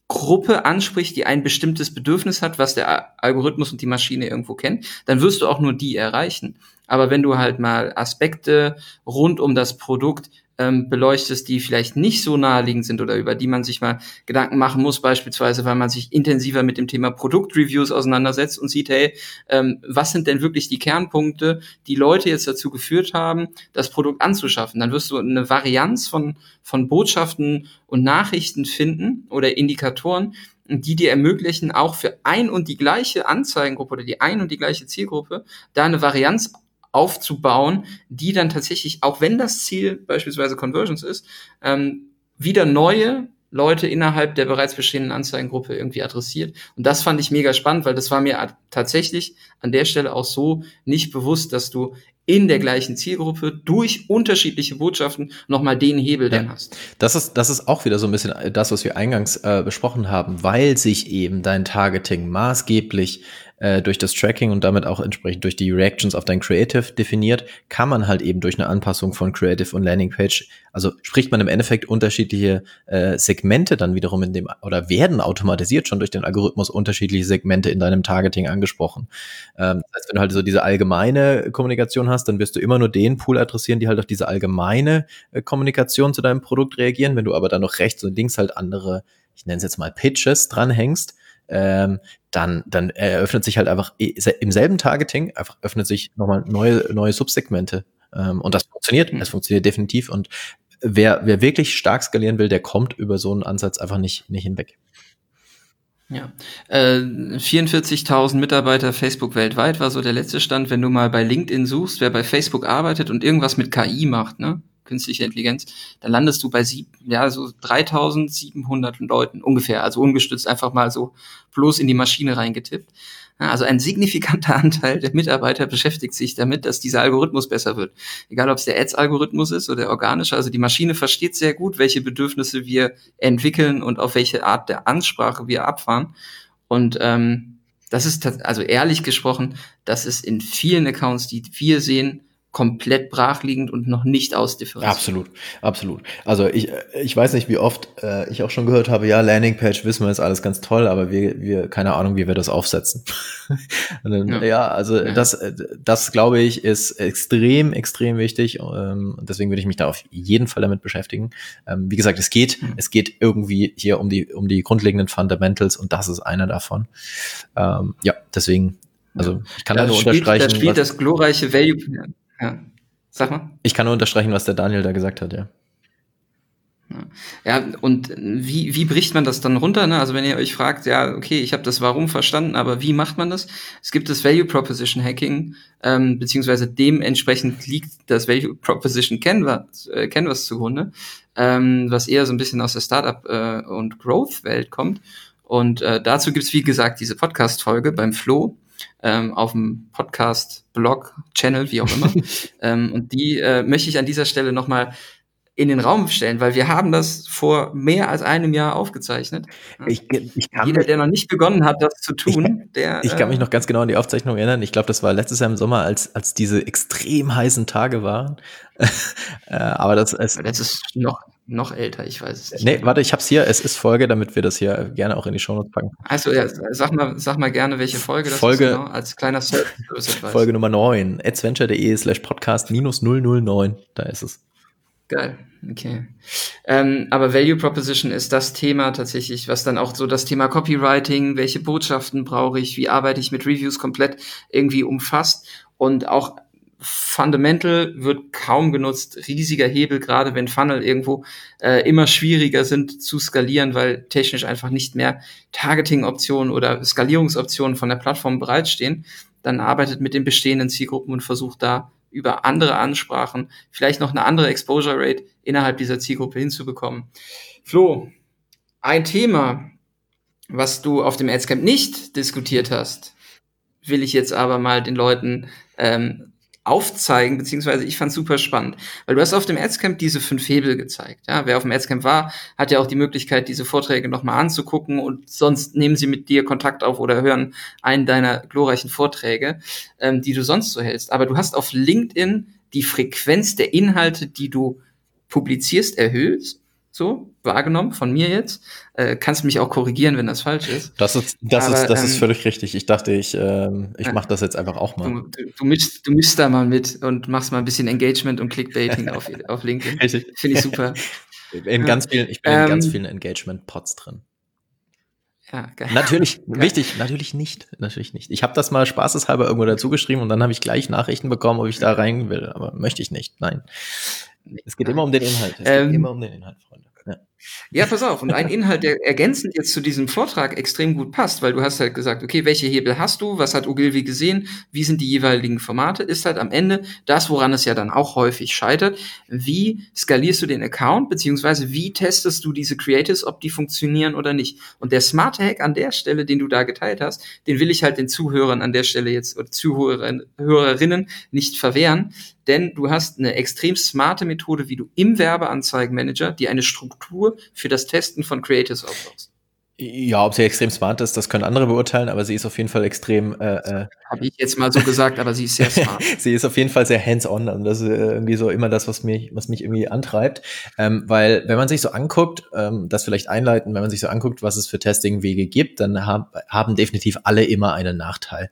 Gruppe anspricht, die ein bestimmtes Bedürfnis hat, was der Algorithmus und die Maschine irgendwo kennt, dann wirst du auch nur die erreichen. Aber wenn du halt mal Aspekte rund um das Produkt ähm, beleuchtest, die vielleicht nicht so naheliegend sind oder über die man sich mal Gedanken machen muss, beispielsweise, weil man sich intensiver mit dem Thema Produktreviews auseinandersetzt und sieht, hey, ähm, was sind denn wirklich die Kernpunkte, die Leute jetzt dazu geführt haben, das Produkt anzuschaffen? Dann wirst du eine Varianz von, von Botschaften und Nachrichten finden oder Indikatoren, die dir ermöglichen, auch für ein und die gleiche Anzeigengruppe oder die ein und die gleiche Zielgruppe da eine Varianz aufzubauen, die dann tatsächlich, auch wenn das Ziel beispielsweise Conversions ist, ähm, wieder neue Leute innerhalb der bereits bestehenden Anzeigengruppe irgendwie adressiert. Und das fand ich mega spannend, weil das war mir tatsächlich an der Stelle auch so nicht bewusst, dass du in der gleichen Zielgruppe durch unterschiedliche Botschaften nochmal den Hebel ja. dann hast. Das ist, das ist auch wieder so ein bisschen das, was wir eingangs äh, besprochen haben, weil sich eben dein Targeting maßgeblich äh, durch das Tracking und damit auch entsprechend durch die Reactions auf dein Creative definiert, kann man halt eben durch eine Anpassung von Creative und Landingpage, also spricht man im Endeffekt unterschiedliche äh, Segmente dann wiederum in dem, oder werden automatisiert schon durch den Algorithmus unterschiedliche Segmente in deinem Targeting angesprochen. Ähm, das heißt, wenn du halt so diese allgemeine Kommunikation hast, dann wirst du immer nur den Pool adressieren, die halt auf diese allgemeine äh, Kommunikation zu deinem Produkt reagieren. Wenn du aber dann noch rechts und links halt andere, ich nenne es jetzt mal Pitches dranhängst, ähm, dann, dann eröffnet sich halt einfach im selben Targeting, einfach öffnet sich nochmal neue, neue Subsegmente. Ähm, und das funktioniert, mhm. es funktioniert definitiv. Und wer, wer wirklich stark skalieren will, der kommt über so einen Ansatz einfach nicht, nicht hinweg. Ja, äh, 44.000 Mitarbeiter Facebook weltweit war so der letzte Stand. Wenn du mal bei LinkedIn suchst, wer bei Facebook arbeitet und irgendwas mit KI macht, ne, künstliche Intelligenz, dann landest du bei sieb, ja, so 3700 Leuten ungefähr, also ungestützt einfach mal so bloß in die Maschine reingetippt. Also ein signifikanter *laughs* Anteil der Mitarbeiter beschäftigt sich damit, dass dieser Algorithmus besser wird. Egal, ob es der Ads-Algorithmus ist oder der organische. Also die Maschine versteht sehr gut, welche Bedürfnisse wir entwickeln und auf welche Art der Ansprache wir abfahren. Und ähm, das ist also ehrlich gesprochen, das ist in vielen Accounts, die wir sehen, komplett brachliegend und noch nicht ausdifferenziert. Absolut, absolut. Also ich, ich weiß nicht, wie oft äh, ich auch schon gehört habe, ja, Landingpage wissen wir ist alles ganz toll, aber wir, wir keine Ahnung, wie wir das aufsetzen. *laughs* dann, ja. ja. also ja. das, das glaube ich, ist extrem, extrem wichtig. Ähm, deswegen würde ich mich da auf jeden Fall damit beschäftigen. Ähm, wie gesagt, es geht, mhm. es geht irgendwie hier um die, um die grundlegenden Fundamentals und das ist einer davon. Ähm, ja, deswegen also ich kann da nur spielt, unterstreichen. Da spielt das glorreiche Value. Ja. Sag mal. Ich kann nur unterstreichen, was der Daniel da gesagt hat, ja. Ja, und wie, wie bricht man das dann runter? Ne? Also wenn ihr euch fragt, ja, okay, ich habe das Warum verstanden, aber wie macht man das? Es gibt das Value Proposition Hacking, ähm, beziehungsweise dementsprechend liegt das Value Proposition Canvas, äh, Canvas zugrunde, ähm, was eher so ein bisschen aus der Startup- äh, und Growth-Welt kommt. Und äh, dazu gibt's wie gesagt, diese Podcast-Folge beim Flo ähm, auf dem Podcast, Blog, Channel, wie auch immer. *laughs* ähm, und die äh, möchte ich an dieser Stelle nochmal in den Raum stellen, weil wir haben das vor mehr als einem Jahr aufgezeichnet. Ich, ich Jeder, der noch nicht begonnen hat, das zu tun, ich, der. Ich kann mich äh, noch ganz genau an die Aufzeichnung erinnern. Ich glaube, das war letztes Jahr im Sommer, als, als diese extrem heißen Tage waren. *laughs* äh, aber das, es, das ist noch, noch älter, ich weiß es nicht. Nee, warte, ich hab's hier. Es ist Folge, damit wir das hier gerne auch in die Shownotes packen. Also, ja, sag mal, sag mal gerne, welche Folge das Folge, ist, genau, als kleiner Service Folge Nummer 9, adventure.de slash podcast minus 009. Da ist es. Geil, okay. Ähm, aber Value Proposition ist das Thema tatsächlich, was dann auch so das Thema Copywriting, welche Botschaften brauche ich, wie arbeite ich mit Reviews komplett irgendwie umfasst und auch Fundamental wird kaum genutzt, riesiger Hebel, gerade wenn Funnel irgendwo äh, immer schwieriger sind zu skalieren, weil technisch einfach nicht mehr Targeting-Optionen oder Skalierungsoptionen von der Plattform bereitstehen. Dann arbeitet mit den bestehenden Zielgruppen und versucht da über andere Ansprachen vielleicht noch eine andere Exposure Rate innerhalb dieser Zielgruppe hinzubekommen. Flo, ein Thema, was du auf dem Adscamp nicht diskutiert hast, will ich jetzt aber mal den Leuten ähm, aufzeigen, beziehungsweise ich fand super spannend, weil du hast auf dem Adscamp diese fünf Hebel gezeigt. Ja, wer auf dem Adscamp war, hat ja auch die Möglichkeit, diese Vorträge nochmal anzugucken und sonst nehmen sie mit dir Kontakt auf oder hören einen deiner glorreichen Vorträge, ähm, die du sonst so hältst. Aber du hast auf LinkedIn die Frequenz der Inhalte, die du publizierst, erhöht so wahrgenommen von mir jetzt. Äh, kannst mich auch korrigieren, wenn das falsch ist. Das ist, das Aber, ist, das ähm, ist völlig richtig. Ich dachte, ich, ähm, ich mache das jetzt einfach auch mal. Du, du, du, mischst, du mischst da mal mit und machst mal ein bisschen Engagement und Clickbaiting auf, *laughs* auf LinkedIn. Finde ich super. *laughs* In ganz vielen, ich bin ähm, in ganz vielen Engagement-Pots drin. Ja, geil. Natürlich, *laughs* geil. wichtig, natürlich nicht, natürlich nicht. Ich habe das mal spaßeshalber irgendwo dazu geschrieben und dann habe ich gleich Nachrichten bekommen, ob ich da rein will, aber möchte ich nicht. Nein. Es geht immer um den Inhalt. Es ähm, geht immer um den Inhalt, Freunde. Ja. Ja, pass auf. Und ein *laughs* Inhalt, der ergänzend jetzt zu diesem Vortrag extrem gut passt, weil du hast halt gesagt, okay, welche Hebel hast du? Was hat Ogilvy gesehen? Wie sind die jeweiligen Formate? Ist halt am Ende das, woran es ja dann auch häufig scheitert. Wie skalierst du den Account? Beziehungsweise wie testest du diese Creatives, ob die funktionieren oder nicht? Und der Smart Hack an der Stelle, den du da geteilt hast, den will ich halt den Zuhörern an der Stelle jetzt oder Zuhörerinnen nicht verwehren denn du hast eine extrem smarte Methode, wie du im Werbeanzeigenmanager dir eine Struktur für das Testen von Creatives aufbaust. Ja, ob sie extrem smart ist, das können andere beurteilen, aber sie ist auf jeden Fall extrem. Äh, äh Habe ich jetzt mal so gesagt, aber sie ist sehr smart. *laughs* sie ist auf jeden Fall sehr hands-on und das ist äh, irgendwie so immer das, was mich, was mich irgendwie antreibt. Ähm, weil, wenn man sich so anguckt, ähm, das vielleicht einleiten, wenn man sich so anguckt, was es für Testing-Wege gibt, dann hab, haben definitiv alle immer einen Nachteil.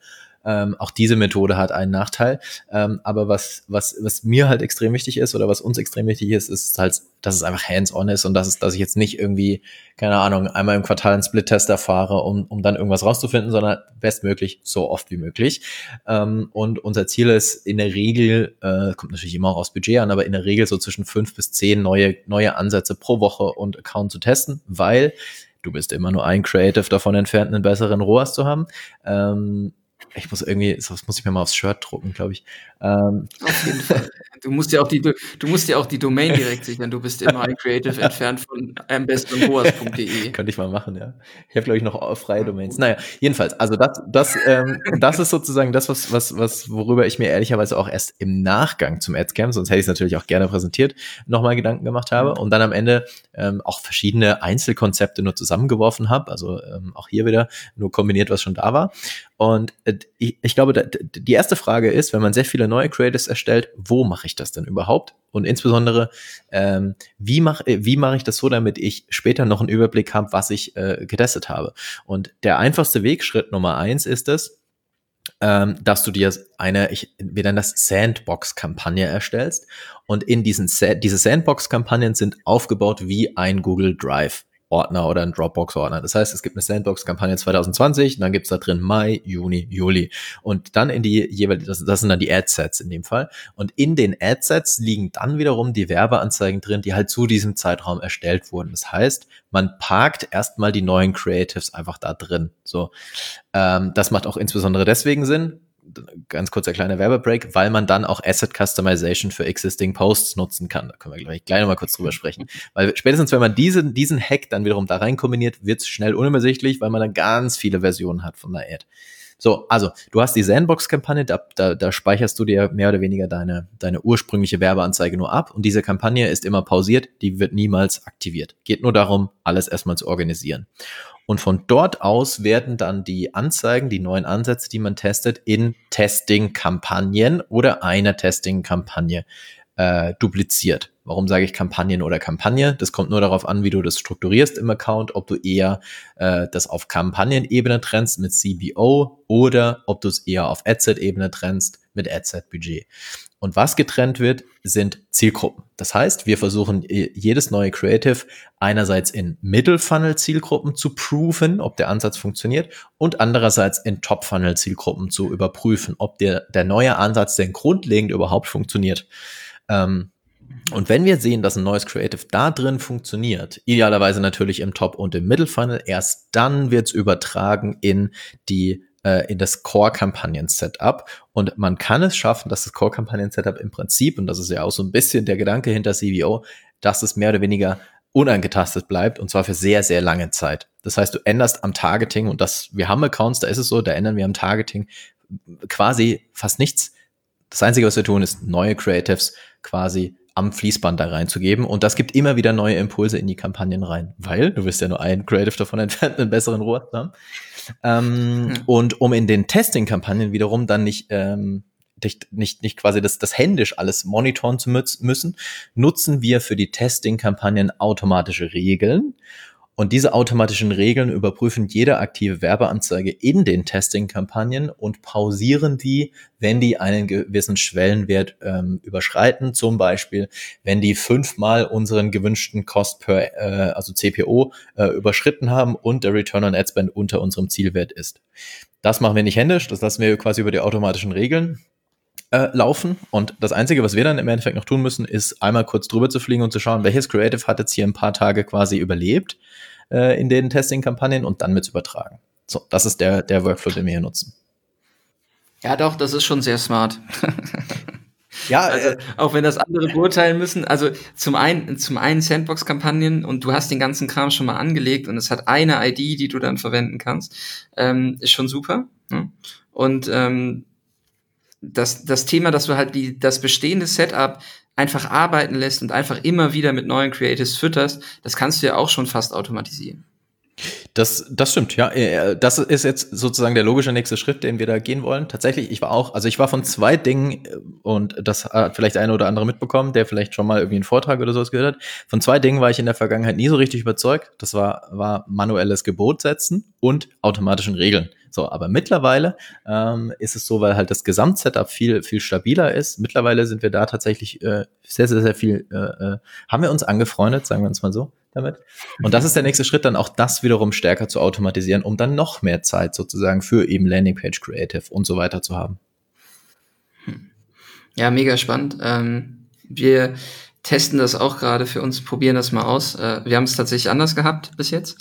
Ähm, auch diese Methode hat einen Nachteil. Ähm, aber was, was, was mir halt extrem wichtig ist oder was uns extrem wichtig ist, ist halt, dass es einfach hands-on ist und dass, es, dass ich jetzt nicht irgendwie, keine Ahnung, einmal im Quartal einen Split-Test erfahre, um, um dann irgendwas rauszufinden, sondern bestmöglich so oft wie möglich. Ähm, und unser Ziel ist in der Regel, äh, kommt natürlich immer auch aufs Budget an, aber in der Regel so zwischen fünf bis zehn neue, neue Ansätze pro Woche und Account zu testen, weil du bist immer nur ein Creative davon entfernt, einen besseren ROAS zu haben. Ähm, ich muss irgendwie, das muss ich mir mal aufs Shirt drucken, glaube ich. Ähm. Auf jeden Fall. Du musst ja auch die, du musst ja auch die Domain direkt sichern. Du bist immer ein Creative *laughs* entfernt von ambestundhoas.de. Könnte ich mal machen, ja. Ich habe, glaube ich, noch freie Domains. Naja, jedenfalls, also das, das, ähm, das ist sozusagen das, was, was, was, worüber ich mir ehrlicherweise auch erst im Nachgang zum Adscamp, sonst hätte ich es natürlich auch gerne präsentiert, nochmal Gedanken gemacht habe und dann am Ende ähm, auch verschiedene Einzelkonzepte nur zusammengeworfen habe. Also ähm, auch hier wieder nur kombiniert, was schon da war. Und äh, ich, ich glaube, die erste Frage ist, wenn man sehr viele neue Creatives erstellt, wo mache ich das denn überhaupt? Und insbesondere, ähm, wie mache wie mach ich das so, damit ich später noch einen Überblick habe, was ich äh, getestet habe? Und der einfachste Weg, Schritt Nummer eins ist es, ähm, dass du dir eine, ich, wir nennen das Sandbox-Kampagne erstellst. Und in diesen, diese Sandbox-Kampagnen sind aufgebaut wie ein Google Drive. Ordner oder ein Dropbox-Ordner. Das heißt, es gibt eine Sandbox-Kampagne 2020, dann gibt's da drin Mai, Juni, Juli. Und dann in die jeweils, das, das sind dann die Adsets in dem Fall. Und in den Adsets liegen dann wiederum die Werbeanzeigen drin, die halt zu diesem Zeitraum erstellt wurden. Das heißt, man parkt erstmal die neuen Creatives einfach da drin. So, ähm, das macht auch insbesondere deswegen Sinn, ganz kurzer kleiner Werbebreak, weil man dann auch Asset Customization für existing Posts nutzen kann. Da können wir gleich, gleich nochmal kurz drüber sprechen. *laughs* Weil spätestens, wenn man diesen, diesen Hack dann wiederum da rein kombiniert, wird es schnell unübersichtlich, weil man dann ganz viele Versionen hat von der Ad. So, also du hast die Sandbox-Kampagne, da, da, da speicherst du dir mehr oder weniger deine, deine ursprüngliche Werbeanzeige nur ab und diese Kampagne ist immer pausiert, die wird niemals aktiviert. Geht nur darum, alles erstmal zu organisieren. Und von dort aus werden dann die Anzeigen, die neuen Ansätze, die man testet, in Testing-Kampagnen oder einer Testing-Kampagne äh, dupliziert. Warum sage ich Kampagnen oder Kampagne? Das kommt nur darauf an, wie du das strukturierst im Account, ob du eher äh, das auf Kampagnenebene trennst mit CBO oder ob du es eher auf Adset-Ebene trennst mit Adset-Budget. Und was getrennt wird, sind Zielgruppen. Das heißt, wir versuchen jedes neue Creative einerseits in Middle-Funnel-Zielgruppen zu proven, ob der Ansatz funktioniert, und andererseits in Top-Funnel-Zielgruppen zu überprüfen, ob der, der neue Ansatz denn grundlegend überhaupt funktioniert. Ähm, und wenn wir sehen, dass ein neues Creative da drin funktioniert, idealerweise natürlich im Top und im Middle Funnel, erst dann wird es übertragen in die äh, in das Core-Kampagnen-Setup. Und man kann es schaffen, dass das Core-Kampagnen-Setup im Prinzip, und das ist ja auch so ein bisschen der Gedanke hinter CBO, dass es mehr oder weniger unangetastet bleibt und zwar für sehr, sehr lange Zeit. Das heißt, du änderst am Targeting und das, wir haben Accounts, da ist es so, da ändern wir am Targeting quasi fast nichts. Das Einzige, was wir tun, ist neue Creatives quasi am Fließband da reinzugeben. Und das gibt immer wieder neue Impulse in die Kampagnen rein, weil du wirst ja nur ein Creative davon entfernt, einen besseren Rohr haben. Ähm, mhm. Und um in den Testing-Kampagnen wiederum dann nicht, ähm, nicht, nicht, nicht quasi das, das händisch alles monitoren zu müssen, nutzen wir für die Testing-Kampagnen automatische Regeln und diese automatischen Regeln überprüfen jede aktive Werbeanzeige in den Testing-Kampagnen und pausieren die, wenn die einen gewissen Schwellenwert ähm, überschreiten. Zum Beispiel, wenn die fünfmal unseren gewünschten Cost per, äh, also CPO, äh, überschritten haben und der Return on Ad Spend unter unserem Zielwert ist. Das machen wir nicht händisch, das lassen wir quasi über die automatischen Regeln äh, laufen. Und das Einzige, was wir dann im Endeffekt noch tun müssen, ist einmal kurz drüber zu fliegen und zu schauen, welches Creative hat jetzt hier ein paar Tage quasi überlebt äh, in den Testing-Kampagnen und dann mit übertragen. So, das ist der, der Workflow, den wir hier nutzen. Ja, doch, das ist schon sehr smart. ja, *laughs* also, äh, auch wenn das andere beurteilen müssen. Also zum einen, zum einen Sandbox-Kampagnen und du hast den ganzen Kram schon mal angelegt und es hat eine ID, die du dann verwenden kannst, ähm, ist schon super. Ne? Und ähm, das, das Thema, dass du halt die, das bestehende Setup einfach arbeiten lässt und einfach immer wieder mit neuen Creatives fütterst, das kannst du ja auch schon fast automatisieren. Das, das stimmt, ja. Äh, das ist jetzt sozusagen der logische nächste Schritt, den wir da gehen wollen. Tatsächlich, ich war auch, also ich war von zwei Dingen, äh, und das hat vielleicht eine oder andere mitbekommen, der vielleicht schon mal irgendwie einen Vortrag oder sowas gehört hat. Von zwei Dingen war ich in der Vergangenheit nie so richtig überzeugt. Das war, war manuelles Gebot setzen und automatischen Regeln. So, aber mittlerweile ähm, ist es so, weil halt das Gesamtsetup viel, viel stabiler ist. Mittlerweile sind wir da tatsächlich äh, sehr, sehr, sehr viel, äh, äh, haben wir uns angefreundet, sagen wir uns mal so damit. Und das ist der nächste Schritt, dann auch das wiederum stärker zu automatisieren, um dann noch mehr Zeit sozusagen für eben Landingpage Creative und so weiter zu haben. Ja, mega spannend. Ähm, wir testen das auch gerade für uns, probieren das mal aus. Äh, wir haben es tatsächlich anders gehabt bis jetzt.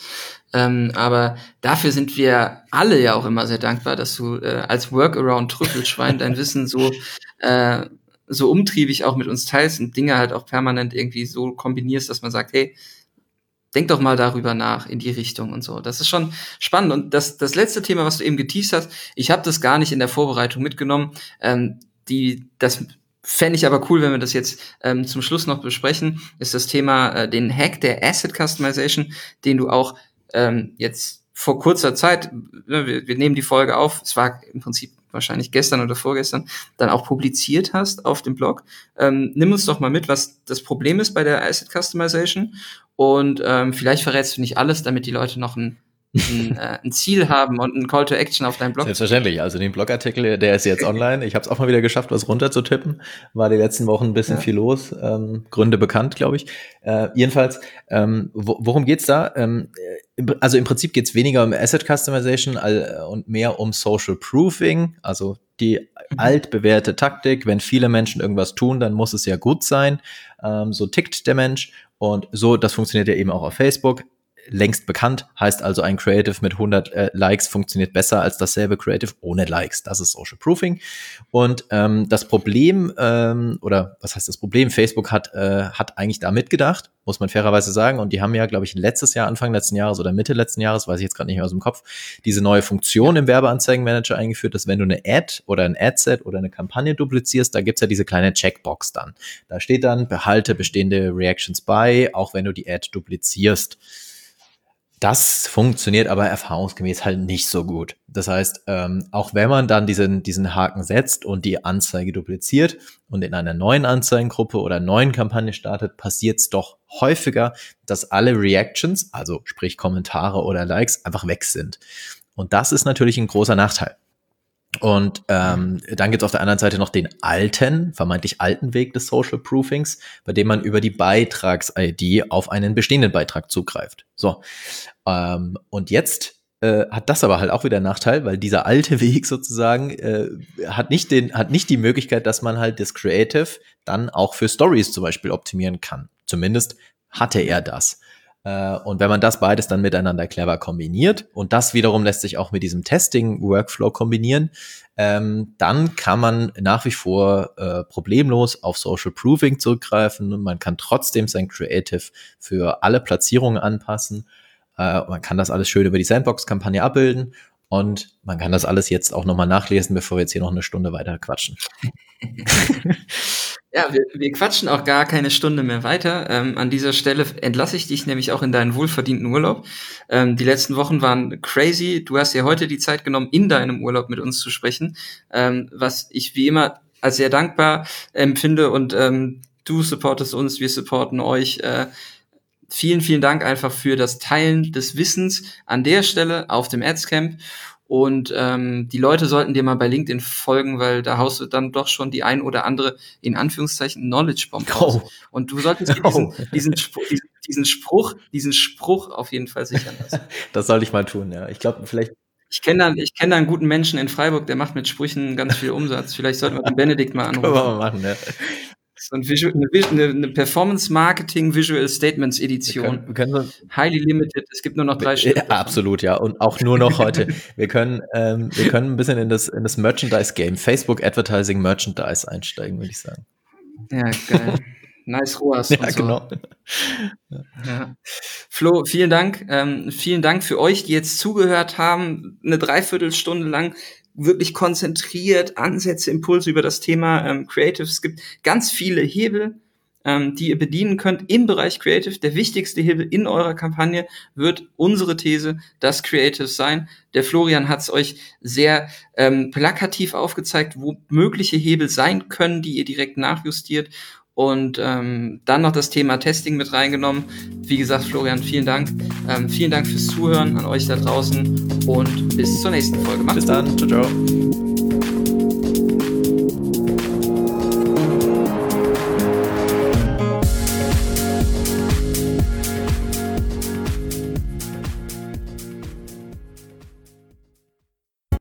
Ähm, aber dafür sind wir alle ja auch immer sehr dankbar, dass du äh, als Workaround Trüffelschwein dein Wissen so *laughs* äh, so umtriebig auch mit uns teilst und Dinge halt auch permanent irgendwie so kombinierst, dass man sagt, hey, denk doch mal darüber nach in die Richtung und so. Das ist schon spannend. Und das, das letzte Thema, was du eben geteased hast, ich habe das gar nicht in der Vorbereitung mitgenommen. Ähm, die, das fände ich aber cool, wenn wir das jetzt ähm, zum Schluss noch besprechen, ist das Thema äh, den Hack der Asset Customization, den du auch ähm, jetzt vor kurzer Zeit, ne, wir, wir nehmen die Folge auf, es war im Prinzip wahrscheinlich gestern oder vorgestern, dann auch publiziert hast auf dem Blog. Ähm, nimm uns doch mal mit, was das Problem ist bei der Asset Customization und ähm, vielleicht verrätst du nicht alles, damit die Leute noch ein ein, äh, ein, Ziel haben und ein Call to Action auf deinem Blog. Selbstverständlich. Also den Blogartikel, der ist jetzt online. Ich habe es auch mal wieder geschafft, was runterzutippen. War die letzten Wochen ein bisschen ja. viel los. Ähm, Gründe bekannt, glaube ich. Äh, jedenfalls, ähm, wo, worum geht's da? Ähm, also im Prinzip geht's weniger um Asset Customization all, und mehr um Social Proofing. Also die mhm. altbewährte Taktik, wenn viele Menschen irgendwas tun, dann muss es ja gut sein. Ähm, so tickt der Mensch. Und so, das funktioniert ja eben auch auf Facebook längst bekannt, heißt also ein Creative mit 100 äh, Likes funktioniert besser als dasselbe Creative ohne Likes. Das ist Social Proofing. Und ähm, das Problem, ähm, oder was heißt das Problem? Facebook hat, äh, hat eigentlich da mitgedacht, muss man fairerweise sagen. Und die haben ja, glaube ich, letztes Jahr, Anfang letzten Jahres oder Mitte letzten Jahres, weiß ich jetzt gerade nicht mehr aus dem Kopf, diese neue Funktion im Werbeanzeigenmanager eingeführt, dass wenn du eine Ad oder ein Adset oder eine Kampagne duplizierst, da gibt's ja diese kleine Checkbox dann. Da steht dann, behalte bestehende Reactions bei, auch wenn du die Ad duplizierst. Das funktioniert aber erfahrungsgemäß halt nicht so gut. Das heißt, ähm, auch wenn man dann diesen, diesen Haken setzt und die Anzeige dupliziert und in einer neuen Anzeigengruppe oder neuen Kampagne startet, passiert es doch häufiger, dass alle Reactions, also sprich Kommentare oder Likes, einfach weg sind. Und das ist natürlich ein großer Nachteil. Und ähm, dann gibt es auf der anderen Seite noch den alten, vermeintlich alten Weg des Social Proofings, bei dem man über die Beitrags-ID auf einen bestehenden Beitrag zugreift. So. Ähm, und jetzt äh, hat das aber halt auch wieder einen Nachteil, weil dieser alte *laughs* Weg sozusagen äh, hat nicht den, hat nicht die Möglichkeit, dass man halt das Creative dann auch für Stories zum Beispiel optimieren kann. Zumindest hatte er das. Äh, und wenn man das beides dann miteinander clever kombiniert und das wiederum lässt sich auch mit diesem Testing-Workflow kombinieren, ähm, dann kann man nach wie vor äh, problemlos auf Social Proofing zurückgreifen man kann trotzdem sein Creative für alle Platzierungen anpassen. Äh, man kann das alles schön über die Sandbox-Kampagne abbilden und man kann das alles jetzt auch nochmal nachlesen, bevor wir jetzt hier noch eine Stunde weiter quatschen. *laughs* Ja, wir, wir quatschen auch gar keine Stunde mehr weiter. Ähm, an dieser Stelle entlasse ich dich nämlich auch in deinen wohlverdienten Urlaub. Ähm, die letzten Wochen waren crazy. Du hast ja heute die Zeit genommen, in deinem Urlaub mit uns zu sprechen, ähm, was ich wie immer als sehr dankbar empfinde. Und ähm, du supportest uns, wir supporten euch. Äh, vielen, vielen Dank einfach für das Teilen des Wissens an der Stelle auf dem Adscamp. Und ähm, die Leute sollten dir mal bei LinkedIn folgen, weil da haust du dann doch schon die ein oder andere, in Anführungszeichen, Knowledge Bomb raus. Oh. Und du solltest dir diesen, *laughs* oh. diesen, Spruch, diesen, Spruch, diesen Spruch auf jeden Fall sichern lassen. *laughs* das sollte ich mal tun, ja. Ich glaube, vielleicht. Ich kenne da, ich kenne da einen guten Menschen in Freiburg, der macht mit Sprüchen ganz viel Umsatz. Vielleicht sollten wir den Benedikt mal anrufen. *laughs* Können wir mal machen, ja. So ein Visual, eine, eine Performance Marketing Visual Statements Edition. Wir können, wir können Highly limited. Es gibt nur noch drei Stück. Ja, absolut, ja. Und auch nur noch heute. wir können, ähm, wir können ein bisschen in das, in das Merchandise Game, Facebook Advertising Merchandise einsteigen, würde ich sagen. Ja, geil. Nice ROAS. *laughs* Ja, so. genau. Ja. Flo, vielen Dank. Ähm, vielen Dank für euch, die jetzt zugehört haben, eine Dreiviertelstunde lang wirklich konzentriert Ansätze, Impulse über das Thema ähm, Creative. Es gibt ganz viele Hebel, ähm, die ihr bedienen könnt im Bereich Creative. Der wichtigste Hebel in eurer Kampagne wird unsere These, das Creative sein. Der Florian hat es euch sehr ähm, plakativ aufgezeigt, wo mögliche Hebel sein können, die ihr direkt nachjustiert und ähm, dann noch das Thema Testing mit reingenommen. Wie gesagt, Florian, vielen Dank. Ähm, vielen Dank fürs Zuhören an euch da draußen und bis zur nächsten Folge. Macht's bis dann. Ciao, ciao.